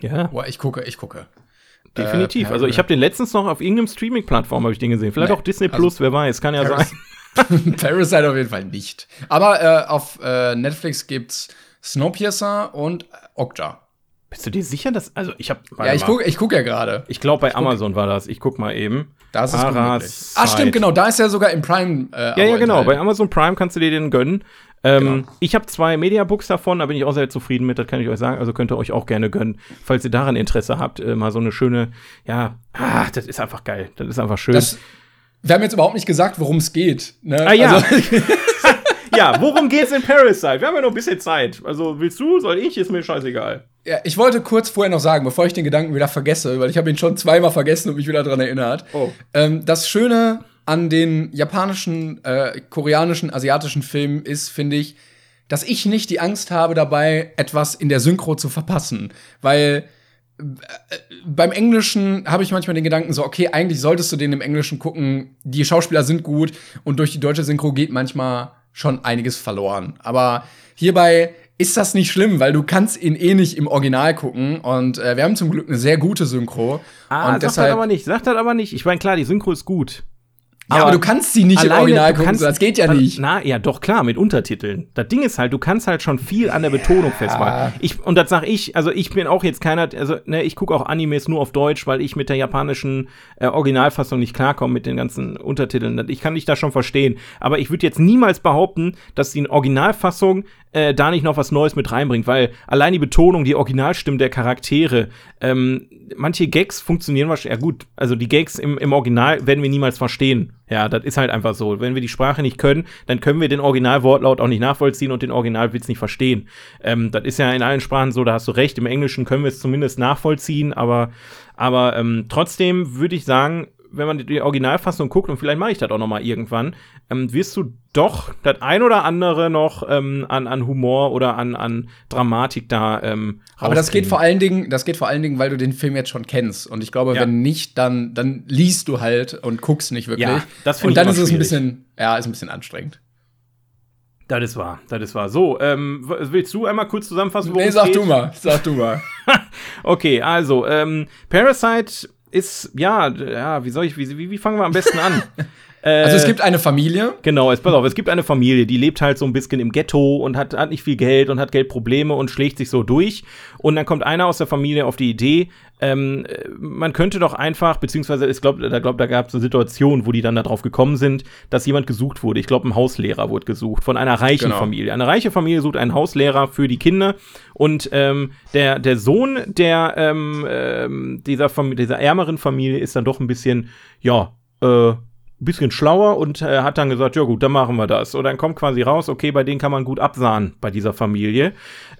[SPEAKER 1] mehr wo. Ja. Boah, ich gucke, ich gucke.
[SPEAKER 2] Definitiv. Äh, also ich habe den letztens noch auf irgendeinem Streaming-Plattform habe ich den gesehen. Vielleicht nee, auch Disney Plus, also, wer weiß, kann ja Paris
[SPEAKER 1] sein. (laughs) Parasite auf jeden Fall nicht. Aber äh, auf äh, Netflix gibt's Snowpiercer und Okja.
[SPEAKER 2] Bist du dir sicher, dass also ich habe
[SPEAKER 1] Ja, ich gucke ich guck ja gerade.
[SPEAKER 2] Ich glaube bei Amazon war das. Ich guck mal eben.
[SPEAKER 1] Das ist gut Ah, stimmt, genau, da ist ja sogar im Prime
[SPEAKER 2] äh, Ja, ja, genau, bei Amazon Prime kannst du dir den gönnen. Ähm, genau. Ich habe zwei Mediabooks davon, da bin ich auch sehr zufrieden mit, das kann ich euch sagen. Also könnt ihr euch auch gerne gönnen, falls ihr daran Interesse habt. Äh, mal so eine schöne, ja, ah, das ist einfach geil. Das ist einfach schön. Das,
[SPEAKER 1] wir haben jetzt überhaupt nicht gesagt, worum es geht. Ne?
[SPEAKER 2] Ah ja. Also (laughs) ja, worum geht's in Parasite? Wir haben ja noch ein bisschen Zeit. Also willst du, soll ich? Ist mir scheißegal.
[SPEAKER 1] Ja, ich wollte kurz vorher noch sagen, bevor ich den Gedanken wieder vergesse, weil ich habe ihn schon zweimal vergessen und mich wieder daran erinnert. Oh. Ähm, das Schöne an den japanischen, äh, koreanischen, asiatischen Filmen ist, finde ich, dass ich nicht die Angst habe dabei, etwas in der Synchro zu verpassen. Weil äh, beim Englischen habe ich manchmal den Gedanken so, okay, eigentlich solltest du den im Englischen gucken. Die Schauspieler sind gut und durch die deutsche Synchro geht manchmal schon einiges verloren. Aber hierbei ist das nicht schlimm, weil du kannst ihn eh nicht im Original gucken und äh, wir haben zum Glück eine sehr gute Synchro.
[SPEAKER 2] Ah, und
[SPEAKER 1] sagt
[SPEAKER 2] deshalb, das aber nicht, sagt das aber nicht. Ich meine, klar, die Synchro ist gut.
[SPEAKER 1] Ja, aber, du kannst sie nicht im Original gucken,
[SPEAKER 2] kannst,
[SPEAKER 1] das geht ja nicht.
[SPEAKER 2] Na, ja, doch, klar, mit Untertiteln. Das Ding ist halt, du kannst halt schon viel an der Betonung festmachen. Ich, und das sag ich, also ich bin auch jetzt keiner, also ne, ich gucke auch Animes nur auf Deutsch, weil ich mit der japanischen äh, Originalfassung nicht klarkomme mit den ganzen Untertiteln. Ich kann dich da schon verstehen. Aber ich würde jetzt niemals behaupten, dass die Originalfassung äh, da nicht noch was Neues mit reinbringt, weil allein die Betonung, die Originalstimmen der Charaktere, ähm, manche Gags funktionieren wahrscheinlich, ja gut, also die Gags im, im Original werden wir niemals verstehen. Ja, das ist halt einfach so. Wenn wir die Sprache nicht können, dann können wir den Originalwortlaut auch nicht nachvollziehen und den Originalwitz nicht verstehen. Ähm, das ist ja in allen Sprachen so, da hast du recht. Im Englischen können wir es zumindest nachvollziehen, aber, aber ähm, trotzdem würde ich sagen, wenn man die Originalfassung guckt, und vielleicht mache ich das auch noch mal irgendwann, ähm, wirst du doch das ein oder andere noch ähm, an, an Humor oder an, an Dramatik da ähm,
[SPEAKER 1] Aber das geht vor allen Dingen, das geht vor allen Dingen, weil du den Film jetzt schon kennst. Und ich glaube,
[SPEAKER 2] Ja.
[SPEAKER 1] wenn nicht, dann, dann liest du halt und guckst nicht wirklich.
[SPEAKER 2] Ja, das
[SPEAKER 1] und dann ist es ein bisschen, ja, ist ein bisschen anstrengend.
[SPEAKER 2] Das ist wahr, das ist wahr. So, ähm, willst du einmal kurz zusammenfassen, worum
[SPEAKER 1] Nee,
[SPEAKER 2] es
[SPEAKER 1] sag
[SPEAKER 2] geht?
[SPEAKER 1] du mal, sag du mal. (laughs)
[SPEAKER 2] Okay, also, ähm, Parasite ist, ja, ja, wie soll ich, wie, wie, wie fangen wir am besten an? (laughs) äh,
[SPEAKER 1] Also es gibt eine Familie.
[SPEAKER 2] Genau, es, pass auf, es gibt eine Familie, die lebt halt so ein bisschen im Ghetto und hat, hat nicht viel Geld und hat Geldprobleme und schlägt sich so durch. Und dann kommt einer aus der Familie auf die Idee, ähm, äh, man könnte doch einfach, beziehungsweise ich glaube, da, glaub, da gab es eine Situation, wo die dann darauf gekommen sind, dass jemand gesucht wurde. Ich glaube, ein Hauslehrer wurde gesucht von einer reichen
[SPEAKER 1] Genau.
[SPEAKER 2] Familie. Eine reiche Familie sucht einen Hauslehrer für die Kinder und ähm, der, der Sohn der ähm, ähm, dieser, Fam dieser ärmeren Familie ist dann doch ein bisschen, ja, äh, bisschen schlauer und äh, hat dann gesagt, ja gut, dann machen wir das. Und dann kommt quasi raus, okay, bei denen kann man gut absahen bei dieser Familie.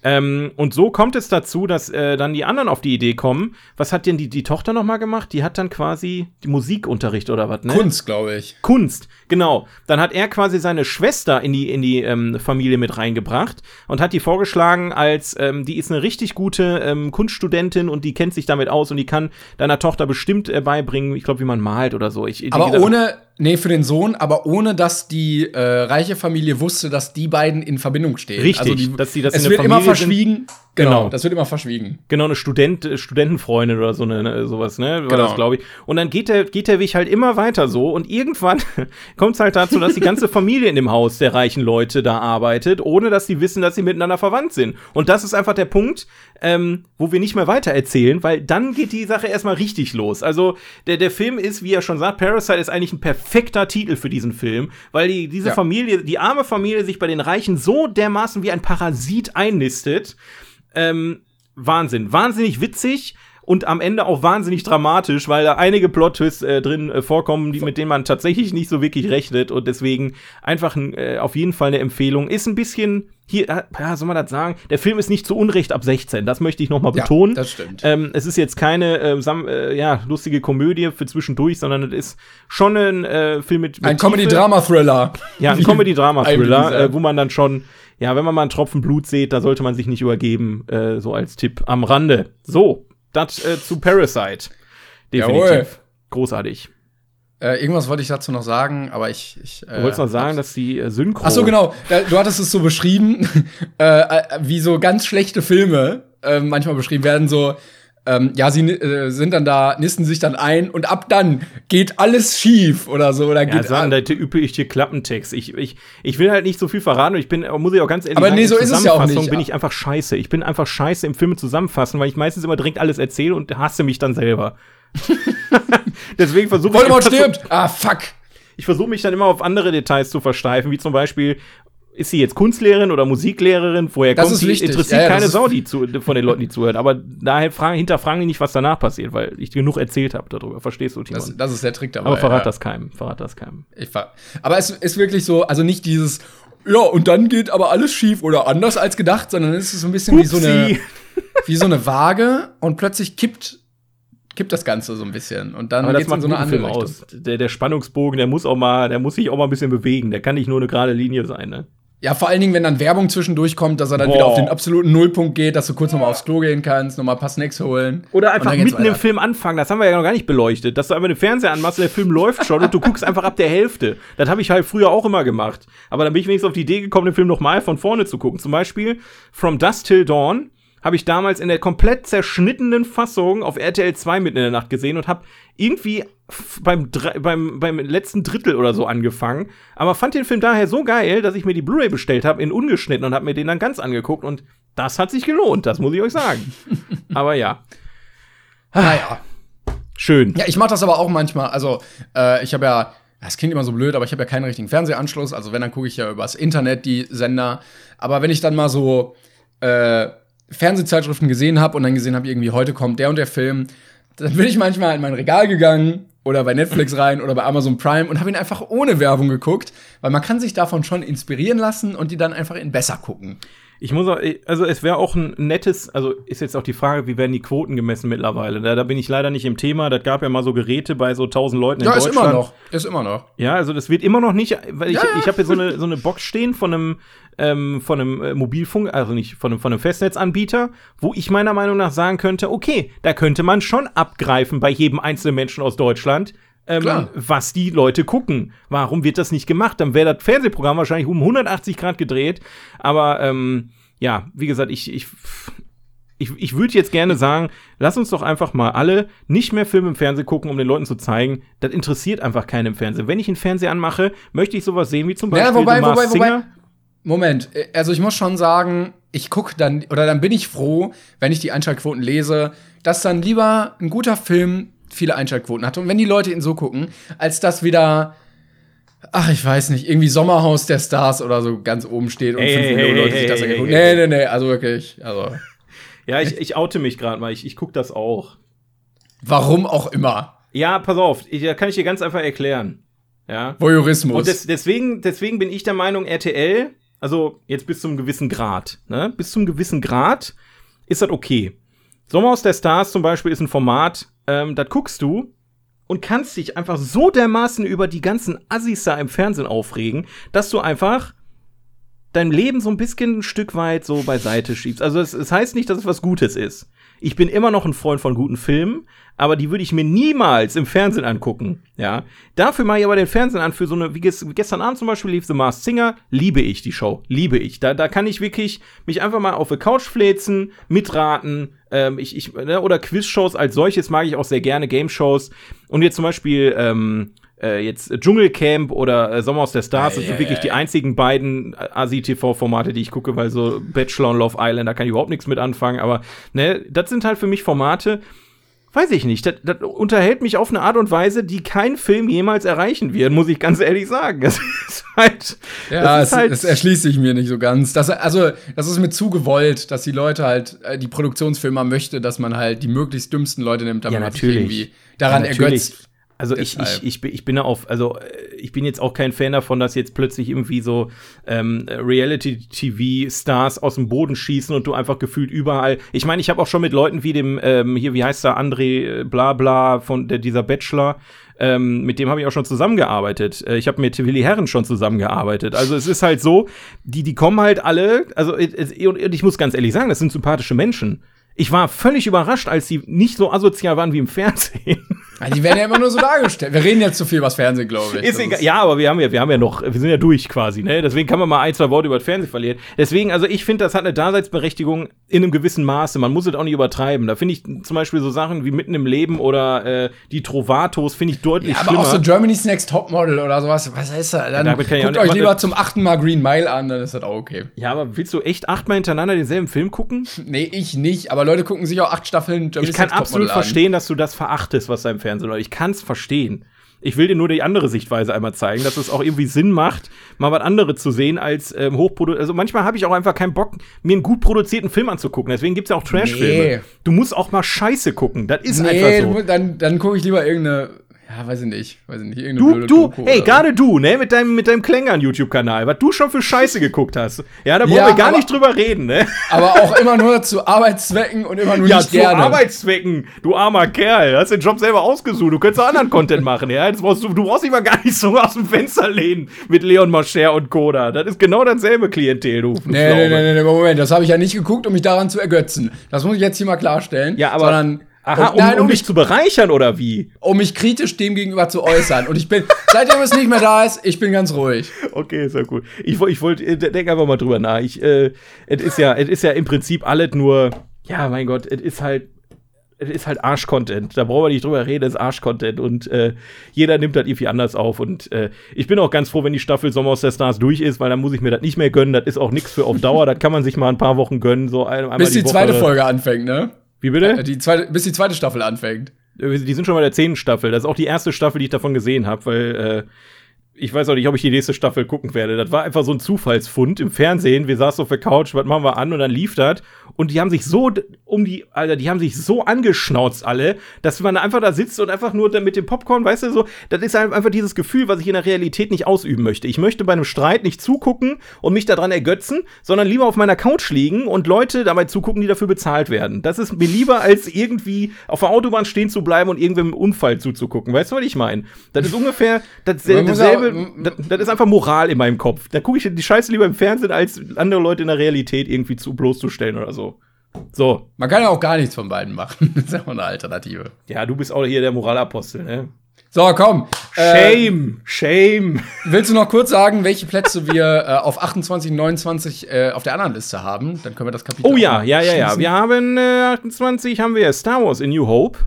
[SPEAKER 2] Ähm, und so kommt es dazu, dass äh, dann die anderen auf die Idee kommen. Was hat denn die, die Tochter noch mal gemacht? Die hat dann quasi Musikunterricht oder was, ne?
[SPEAKER 1] Kunst, glaube ich.
[SPEAKER 2] Kunst, genau. Dann hat er quasi seine Schwester in die, in die ähm, Familie mit reingebracht und hat die vorgeschlagen, als ähm, die ist eine richtig gute ähm, Kunststudentin und die kennt sich damit aus und die kann deiner Tochter bestimmt äh, beibringen, ich glaube, wie man malt oder so. Ich,
[SPEAKER 1] Aber ohne, nee, für den Sohn, aber ohne, dass die äh, reiche Familie wusste, dass die beiden in Verbindung stehen.
[SPEAKER 2] Richtig,
[SPEAKER 1] also die,
[SPEAKER 2] dass die das
[SPEAKER 1] es
[SPEAKER 2] in der
[SPEAKER 1] wird immer
[SPEAKER 2] Familie sind.
[SPEAKER 1] verschwiegen. Genau,
[SPEAKER 2] Genau.
[SPEAKER 1] das wird immer verschwiegen.
[SPEAKER 2] Genau, eine Student, äh, Studentenfreundin oder so eine, ne, sowas, ne? War
[SPEAKER 1] Genau.
[SPEAKER 2] das, glaube ich. Und dann geht der, geht der Weg halt immer weiter so und irgendwann (laughs) kommt es halt dazu, dass die ganze Familie in dem Haus der reichen Leute da arbeitet, ohne dass sie wissen, dass sie miteinander verwandt sind. Und das ist einfach der Punkt, ähm, wo wir nicht mehr weiter erzählen, weil dann geht die Sache erstmal richtig los. Also der, der Film ist, wie er schon sagt, Parasite ist eigentlich ein perfekter Titel für diesen Film, weil die, diese
[SPEAKER 1] Ja.
[SPEAKER 2] Familie, die arme Familie sich bei den Reichen so dermaßen wie ein Parasit einnistet. Ähm, Wahnsinn. Wahnsinnig witzig und am Ende auch wahnsinnig dramatisch, weil da einige Plot-Twists äh, drin äh, vorkommen, die, mit denen man tatsächlich nicht so wirklich rechnet und deswegen einfach ein, äh, auf jeden Fall eine Empfehlung. Ist ein bisschen, hier, äh, ja, soll man das sagen, der Film ist nicht zu Unrecht ab 16, das möchte ich noch mal
[SPEAKER 1] Ja,
[SPEAKER 2] betonen.
[SPEAKER 1] das stimmt.
[SPEAKER 2] Ähm, es ist jetzt keine äh, äh, ja, lustige Komödie für zwischendurch, sondern es ist schon ein äh, Film mit, mit
[SPEAKER 1] Ein. Comedy-Drama-Thriller.
[SPEAKER 2] Ja, ein (laughs) Comedy-Drama-Thriller, äh, wo man dann schon, ja, wenn man mal einen Tropfen Blut sieht, da sollte man sich nicht übergeben, äh, so als Tipp am Rande. So, das äh, zu Parasite. Definitiv.
[SPEAKER 1] Jawohl.
[SPEAKER 2] Großartig.
[SPEAKER 1] Äh, irgendwas wollte ich dazu noch sagen, aber ich. ich äh,
[SPEAKER 2] Du wolltest noch sagen, dass die äh, Synchro.
[SPEAKER 1] Ach so, genau. Du hattest es so beschrieben, (laughs) äh, äh, wie so ganz schlechte Filme äh, manchmal beschrieben werden. So, ähm, ja, sie äh, sind dann da, nisten sich dann ein und ab dann geht alles schief oder so. Oder
[SPEAKER 2] Ja,
[SPEAKER 1] geht,
[SPEAKER 2] sagen, der übliche Klappentext. Ich, ich, ich will halt nicht so viel verraten und ich bin, muss ich auch ganz ehrlich
[SPEAKER 1] Aber
[SPEAKER 2] sagen,
[SPEAKER 1] nee,
[SPEAKER 2] in
[SPEAKER 1] so ist es ja auch nicht.
[SPEAKER 2] bin ich einfach scheiße. Ich bin einfach scheiße im Filme zusammenfassen, weil ich meistens immer direkt alles erzähle und hasse mich dann selber. (laughs) Deswegen versuche ich
[SPEAKER 1] Voldemort
[SPEAKER 2] immer so-
[SPEAKER 1] stirbt! Ah, fuck!
[SPEAKER 2] ich versuche mich dann immer auf andere Details zu versteifen, wie zum Beispiel, ist sie jetzt Kunstlehrerin oder Musiklehrerin? Woher
[SPEAKER 1] Das
[SPEAKER 2] kommt sie?
[SPEAKER 1] wichtig.
[SPEAKER 2] Interessiert
[SPEAKER 1] Ja, ja,
[SPEAKER 2] keine Sau die zu, von den Leuten, die zuhören. Aber daher fragen, hinterfragen die nicht, was danach passiert, weil ich genug erzählt habe darüber. Verstehst du, Timon?
[SPEAKER 1] Das, das ist der Trick dabei.
[SPEAKER 2] Aber verrat
[SPEAKER 1] ja.
[SPEAKER 2] das keinem. Verrat das keinem.
[SPEAKER 1] Ich ver aber es ist wirklich so, also nicht dieses, ja, und dann geht aber alles schief oder anders als gedacht, sondern es ist so ein bisschen wie so, eine, (laughs) wie so eine Waage und plötzlich kippt, kippt das Ganze so ein bisschen. Und dann in
[SPEAKER 2] macht
[SPEAKER 1] so eine andere Richtung.
[SPEAKER 2] aus. Der, der Spannungsbogen, der muss auch mal, der muss sich auch mal ein bisschen bewegen. Der kann nicht nur eine gerade Linie sein, ne?
[SPEAKER 1] Ja, vor allen Dingen, wenn dann Werbung zwischendurch kommt, dass er dann
[SPEAKER 2] Boah.
[SPEAKER 1] wieder auf den absoluten Nullpunkt geht, dass du kurz nochmal aufs Klo gehen kannst, nochmal ein paar Snacks holen.
[SPEAKER 2] Oder einfach mitten im. Film anfangen, das haben wir ja noch gar nicht beleuchtet. Dass du einfach den Fernseher anmachst und der Film läuft schon und du guckst einfach ab der Hälfte. Das habe ich halt früher auch immer gemacht. Aber dann bin ich wenigstens auf die Idee gekommen, den Film nochmal von vorne zu gucken. Zum Beispiel From Dusk Till Dawn habe ich damals in der komplett zerschnittenen Fassung auf RTL 2 mitten in der Nacht gesehen und habe irgendwie beim, beim, beim letzten Drittel oder so angefangen, aber fand den Film daher so geil, dass ich mir die Blu-ray bestellt habe in ungeschnitten und habe mir den dann ganz angeguckt und das hat sich gelohnt, das muss ich euch sagen. (laughs) aber ja.
[SPEAKER 1] Naja.
[SPEAKER 2] Schön.
[SPEAKER 1] Ja, ich mache das aber auch manchmal. Also, äh, ich habe ja, das klingt immer so blöd, aber ich habe ja keinen richtigen Fernsehanschluss. Also, wenn, dann gucke ich ja übers Internet die Sender. Aber wenn ich dann mal so äh, Fernsehzeitschriften gesehen habe und dann gesehen habe, irgendwie heute kommt der und der Film, dann bin ich manchmal in mein Regal gegangen oder bei Netflix rein oder bei Amazon Prime und habe ihn einfach ohne Werbung geguckt, weil man kann sich davon schon inspirieren lassen und die dann einfach in besser gucken.
[SPEAKER 2] Ich muss auch, also es wäre auch ein nettes, also ist jetzt auch die Frage, wie werden die Quoten gemessen mittlerweile? Da, da bin ich leider nicht im Thema. Das gab ja mal so Geräte bei so 1000 Leuten in
[SPEAKER 1] ja,
[SPEAKER 2] Deutschland.
[SPEAKER 1] Ja, ist immer noch. Ist immer noch.
[SPEAKER 2] Ja, also das wird immer noch nicht, weil ich, ja, ja. ich habe hier so eine, so eine Box stehen von einem, ähm, von einem äh, Mobilfunk, also nicht von einem, von einem Festnetzanbieter, wo ich meiner Meinung nach sagen könnte, okay, da könnte man schon abgreifen bei jedem einzelnen Menschen aus Deutschland, ähm, was die Leute gucken. Warum wird das nicht gemacht? Dann wäre das Fernsehprogramm wahrscheinlich um 180 Grad gedreht. Aber ähm, ja, wie gesagt, ich, ich, ich, ich würde jetzt gerne sagen, lass uns doch einfach mal alle nicht mehr Filme im Fernsehen gucken, um den Leuten zu zeigen, das interessiert einfach keinen im Fernsehen. Wenn ich einen Fernseher anmache, möchte ich sowas sehen wie zum Beispiel
[SPEAKER 1] ja, wobei, wobei, wobei, Moment, also ich muss schon sagen, ich gucke dann, oder dann bin ich froh, wenn ich die Einschaltquoten lese, dass dann lieber ein guter Film viele Einschaltquoten hat. Und wenn die Leute ihn so gucken, als dass wieder, ach, ich weiß nicht, irgendwie Sommerhaus der Stars oder so ganz oben steht und
[SPEAKER 2] hey, 5 Millionen Leute sich das angeguckt.
[SPEAKER 1] Nee, nee, nee, also wirklich, also. (laughs)
[SPEAKER 2] Ja, ich, ich oute mich gerade mal, ich, ich gucke das auch.
[SPEAKER 1] Warum auch immer.
[SPEAKER 2] Ja, pass auf, ich, da kann ich dir ganz einfach erklären. Ja.
[SPEAKER 1] Voyeurismus.
[SPEAKER 2] Und des, deswegen, deswegen bin ich der Meinung, RTL, also jetzt bis zum gewissen Grad, ne? Bis zum gewissen Grad ist das okay. Sommerhaus der Stars zum Beispiel ist ein Format, ähm, das guckst du und kannst dich einfach so dermaßen über die ganzen Assis da im Fernsehen aufregen, dass du einfach dein Leben so ein bisschen ein Stück weit so beiseite schiebst. Also es, es heißt nicht, dass es was Gutes ist. Ich bin immer noch ein Freund von guten Filmen, aber die würde ich mir niemals im Fernsehen angucken. Ja, dafür mache ich aber den Fernsehen an für so eine, wie, gestern Abend zum Beispiel lief The Masked Singer, liebe ich die Show, liebe ich. Da, da kann ich wirklich mich einfach mal auf die Couch fläzen, mitraten, ähm, ich, ich, ne, oder Quizshows als solches mag ich auch sehr gerne, Game-Shows. Und jetzt zum Beispiel, ähm, äh, jetzt Dschungelcamp oder äh, Sommer aus der Stars, das sind wirklich die einzigen beiden äh, ASI-TV-Formate, die ich gucke, weil so Bachelor und Love Island, da kann ich überhaupt nichts mit anfangen. Aber ne, das sind halt für mich Formate, weiß ich nicht, das, das unterhält mich auf eine Art und Weise, die kein Film jemals erreichen wird, muss ich ganz ehrlich sagen. Das ist halt.
[SPEAKER 1] Ja, das, es, halt das erschließt sich mir nicht so ganz. Das, also, das ist mir zu gewollt, dass die Leute halt, äh, die Produktionsfirma möchte, dass man halt die möglichst dümmsten Leute nimmt, damit
[SPEAKER 2] ja,
[SPEAKER 1] man sich irgendwie daran ja, ergötzt.
[SPEAKER 2] Also ich, ich, ich, bin, ich bin auf, also äh, ich bin jetzt auch kein Fan davon, dass jetzt plötzlich irgendwie so ähm, Reality-TV-Stars aus dem Boden schießen und du einfach gefühlt überall. Ich meine, ich habe auch schon mit Leuten wie dem, ähm, hier, wie heißt der, André äh, Blabla von der, dieser Bachelor, ähm, mit dem habe ich auch schon zusammengearbeitet. Äh, ich habe mit Willi Herren schon zusammengearbeitet. Also es ist halt so, die, die kommen halt alle, also und ich muss ganz ehrlich sagen, das sind sympathische Menschen. Ich war völlig überrascht, als sie nicht so asozial waren wie im Fernsehen. (laughs)
[SPEAKER 1] Ja, die werden ja immer nur so dargestellt. Wir reden jetzt zu viel über das Fernsehen, glaube ich.
[SPEAKER 2] Ist egal. Ja, aber wir haben ja, wir haben ja noch, wir sind ja durch quasi, ne? Deswegen kann man mal ein, zwei Worte über das Fernsehen verlieren. Deswegen, also ich finde, das hat eine Daseinsberechtigung in einem gewissen Maße. Man muss es auch nicht übertreiben. Da finde ich zum Beispiel so Sachen wie mitten im Leben oder äh, die Trovatos finde ich deutlich ja, aber schlimmer.
[SPEAKER 1] auch so Germany's Next Topmodel oder sowas. Was heißt das? Dann ja, guckt euch lieber zum achten Mal Green Mile an, dann ist das auch okay.
[SPEAKER 2] Ja, aber willst du echt achtmal hintereinander denselben Film gucken?
[SPEAKER 1] nee, ich nicht. Aber Leute gucken sich auch acht Staffeln
[SPEAKER 2] Germany's Ich kann Next absolut verstehen, dass du das verachtest, was da im Fernsehen läuft. Ich kann's verstehen. Ich will dir nur die andere Sichtweise einmal zeigen, dass es auch irgendwie Sinn macht, mal was anderes zu sehen als ähm, hochproduziert. Also manchmal habe ich auch einfach keinen Bock, mir einen gut produzierten Film anzugucken. Deswegen gibt es ja auch Trashfilme. Nee. Du musst auch mal Scheiße gucken. Das ist nee, einfach so.
[SPEAKER 1] Dann, dann gucke ich lieber irgendeine ja, weiß ich nicht. Weiß ich nicht.
[SPEAKER 2] du, du, Doku ey, gerade du, ne, mit deinem, mit deinem Klängern-YouTube-Kanal, was du schon für Scheiße (laughs) geguckt hast. Ja, da wollen ja, wir gar aber, nicht drüber reden, ne?
[SPEAKER 1] Aber auch (laughs) immer nur zu Arbeitszwecken und immer nur ja, nicht gerne. Ja, zu
[SPEAKER 2] Arbeitszwecken, du armer Kerl. Du hast den Job selber ausgesucht. Du könntest auch anderen Content machen, ja? Das brauchst du, du brauchst dich mal gar nicht so aus dem Fenster lehnen mit Leon Mascher und Koda. Das ist genau dasselbe Klientel, du.
[SPEAKER 1] Nee, nee, nee, nee, Moment, das habe ich ja nicht geguckt, um mich daran zu ergötzen. Das muss ich jetzt hier mal klarstellen.
[SPEAKER 2] Ja, aber. Sondern Aha, um, nein, um, um mich zu bereichern oder wie?
[SPEAKER 1] Um mich kritisch dem gegenüber zu äußern. Und ich bin, seitdem es nicht mehr da ist, ich bin ganz ruhig.
[SPEAKER 2] Okay, ist ja gut. Ich, ich wollte, äh, denk einfach mal drüber nach. Ich, äh, es ist ja, es ist ja im Prinzip alles nur, ja, mein Gott, es ist halt, es ist halt Arsch-Content. Da brauchen wir nicht drüber reden, es ist Arsch-Content. Und äh, jeder nimmt das irgendwie anders auf. Und äh, ich bin auch ganz froh, wenn die Staffel Sommer aus der Stars durch ist, weil dann muss ich mir das nicht mehr gönnen. Das ist auch nichts für auf Dauer. das kann man sich mal ein paar Wochen gönnen. So ein, einmal
[SPEAKER 1] Bis die,
[SPEAKER 2] Woche.
[SPEAKER 1] zweite Folge anfängt, ne?
[SPEAKER 2] Wie bitte?
[SPEAKER 1] Äh, Die zweite, bis die zweite Staffel anfängt.
[SPEAKER 2] Die sind schon bei der zehnten Staffel. Das ist auch die erste Staffel, die ich davon gesehen habe, weil äh, ich weiß auch nicht, ob ich die nächste Staffel gucken werde. Das war einfach so ein Zufallsfund im Fernsehen. Wir saßen auf der Couch, was machen wir an und dann lief das. Und die haben sich so um die, Alter, die haben sich so angeschnauzt alle, dass man einfach da sitzt und einfach nur mit dem Popcorn, weißt du, so, das ist einfach dieses Gefühl, was ich in der Realität nicht ausüben möchte. Ich möchte bei einem Streit nicht zugucken und mich daran ergötzen, sondern lieber auf meiner Couch liegen und Leute dabei zugucken, die dafür bezahlt werden. Das ist mir lieber, als irgendwie auf der Autobahn stehen zu bleiben und irgendwem im Unfall zuzugucken. Weißt du, was ich meine? Das ist ungefähr dasselbe,
[SPEAKER 1] auch-
[SPEAKER 2] das, das ist einfach Moral in meinem Kopf. Da gucke ich die Scheiße lieber im Fernsehen, als andere Leute in der Realität irgendwie zu bloßzustellen oder so. So,
[SPEAKER 1] Man kann ja auch gar nichts von beiden machen. (laughs) Das ist ja auch eine Alternative.
[SPEAKER 2] ja, du bist auch hier der Moralapostel, ne?
[SPEAKER 1] So, komm. Äh,
[SPEAKER 2] Shame, shame.
[SPEAKER 1] willst du noch kurz sagen, welche Plätze wir äh, auf 28 und 29 äh, auf der anderen Liste haben? Dann können wir das Kapitel
[SPEAKER 2] Oh ja, ja, ja, ja. Wir haben äh, 28 haben wir Star Wars in New Hope.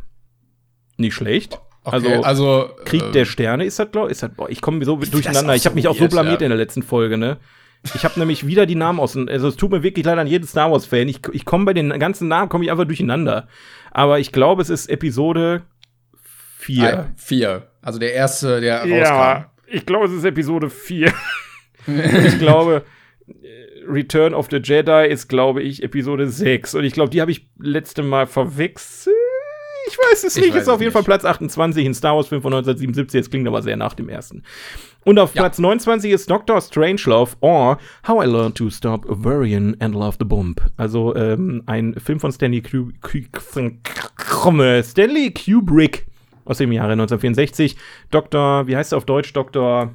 [SPEAKER 2] Nicht schlecht.
[SPEAKER 1] Okay,
[SPEAKER 2] also,
[SPEAKER 1] also
[SPEAKER 2] Krieg
[SPEAKER 1] äh,
[SPEAKER 2] der Sterne ist das, glaube ich. Ist das, boah, ich komme so durcheinander. Ich habe
[SPEAKER 1] so
[SPEAKER 2] mich auch so blamiert
[SPEAKER 1] ja.
[SPEAKER 2] in der letzten Folge, ne? Ich habe (laughs) nämlich wieder die Namen aus. Also es tut mir wirklich leid an jeden Star Wars Fan. Ich, ich komme bei den ganzen Namen komme ich einfach durcheinander. Aber ich glaube, es ist Episode 4.
[SPEAKER 1] äh, vier. Also der erste, der rauskam.
[SPEAKER 2] ich glaube, es ist Episode 4. (laughs) ich glaube, äh, Return of the Jedi ist, glaube ich, Episode 6. Und ich glaube, die habe ich letzte Mal verwechselt. Ich weiß es
[SPEAKER 1] Ich
[SPEAKER 2] nicht.
[SPEAKER 1] weiß
[SPEAKER 2] ist auf jeden Fall. Platz 28 in Star Wars 5 von 1977. Jetzt klingt aber sehr nach dem ersten. Und auf
[SPEAKER 1] Ja.
[SPEAKER 2] Platz 29 ist Doctor Strangelove or How I Learned to Stop Worrying and Love the Bomb. Also ähm, ein Film von Stanley, Ku Stanley Kubrick aus dem Jahre 1964. Dr. Wie heißt er auf Deutsch? Dr.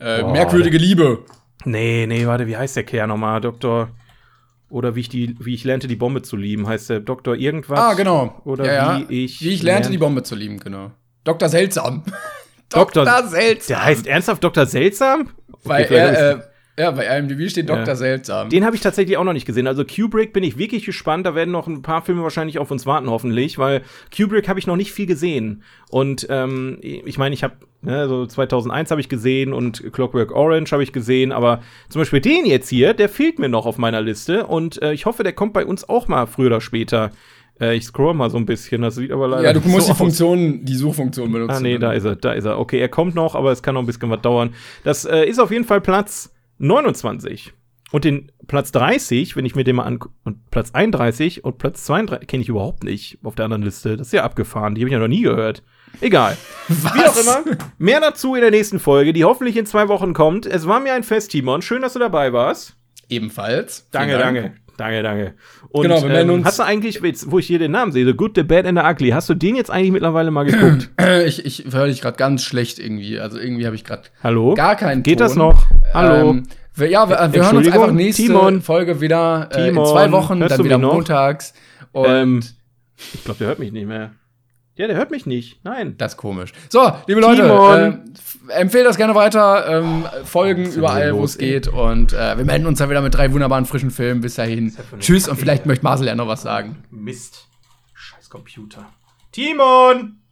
[SPEAKER 1] Äh, merkwürdige Liebe.
[SPEAKER 2] Nee, nee, warte, wie heißt der Kerl nochmal? Dr. Oder wie ich, die, wie ich lernte, die Bombe zu lieben. Heißt der Dr. irgendwas?
[SPEAKER 1] Ah, genau.
[SPEAKER 2] Oder
[SPEAKER 1] ja, ja.
[SPEAKER 2] wie ich.
[SPEAKER 1] Wie ich lernte,
[SPEAKER 2] lern-
[SPEAKER 1] die Bombe zu lieben, genau. Dr. Seltsam. (laughs)
[SPEAKER 2] Dr.
[SPEAKER 1] Seltsam.
[SPEAKER 2] Der heißt ernsthaft Dr. Seltsam?
[SPEAKER 1] Weil
[SPEAKER 2] Okay, vielleicht
[SPEAKER 1] er, äh, ja, bei IMDb steht Dr.
[SPEAKER 2] Ja.
[SPEAKER 1] Seltsam.
[SPEAKER 2] Den habe ich tatsächlich auch noch nicht gesehen. Also Kubrick bin ich wirklich gespannt. Da werden noch ein paar Filme wahrscheinlich auf uns warten, hoffentlich, weil Kubrick habe ich noch nicht viel gesehen. Und ähm, ich meine, ich habe ne, so 2001 habe ich gesehen und Clockwork Orange habe ich gesehen, aber zum Beispiel den jetzt hier, der fehlt mir noch auf meiner Liste und äh, ich hoffe, der kommt bei uns auch mal früher oder später. Äh, ich scroll mal so ein bisschen, das sieht aber leider
[SPEAKER 1] ja, du
[SPEAKER 2] nicht
[SPEAKER 1] musst
[SPEAKER 2] so
[SPEAKER 1] die Funktion, die Suchfunktion benutzen.
[SPEAKER 2] Ah, nee, da ist er, da ist er. Okay, er kommt noch, aber es kann noch ein bisschen was dauern. Das äh, ist auf jeden Fall Platz 29. Und den Platz 30, wenn ich mir den mal angucke, und Platz 31 und Platz 32 kenne ich überhaupt nicht auf der anderen Liste. Das ist ja abgefahren. Die habe ich ja noch nie gehört. Egal.
[SPEAKER 1] Was?
[SPEAKER 2] Wie auch immer. Mehr dazu in der nächsten Folge, die hoffentlich in zwei Wochen kommt. Es war mir ein Fest, Timon. Schön, dass du dabei warst.
[SPEAKER 1] Ebenfalls.
[SPEAKER 2] Danke, danke. Danke, danke. Und
[SPEAKER 1] Genau, wir
[SPEAKER 2] ähm,
[SPEAKER 1] uns-
[SPEAKER 2] hast du eigentlich, wo ich hier den Namen sehe, The Good, The Bad and The Ugly, hast du den jetzt eigentlich mittlerweile mal geguckt? (clears throat)
[SPEAKER 1] Äh, Ich, ich höre dich gerade ganz schlecht irgendwie. Also irgendwie habe ich gerade
[SPEAKER 2] Hallo?
[SPEAKER 1] gar keinen
[SPEAKER 2] Geht
[SPEAKER 1] Ton.
[SPEAKER 2] das noch? Hallo?
[SPEAKER 1] Ähm, wir, ja, wir, wir hören uns einfach nächste
[SPEAKER 2] Timon.
[SPEAKER 1] Folge wieder äh, in
[SPEAKER 2] Timon,
[SPEAKER 1] zwei Wochen, dann wieder montags. Und
[SPEAKER 2] Ähm, ich glaube, der hört mich nicht mehr. Ja, der hört mich nicht. Nein.
[SPEAKER 1] das ist komisch. So, liebe Leute, äh, empfehlt das gerne weiter. Ähm, folgen überall, wo es geht. Und äh, wir melden uns dann wieder mit drei wunderbaren frischen Filmen. Bis dahin.
[SPEAKER 2] eine
[SPEAKER 1] Tschüss und vielleicht möchte Marcel ja noch was sagen.
[SPEAKER 2] Mist. Scheiß Computer. Timon!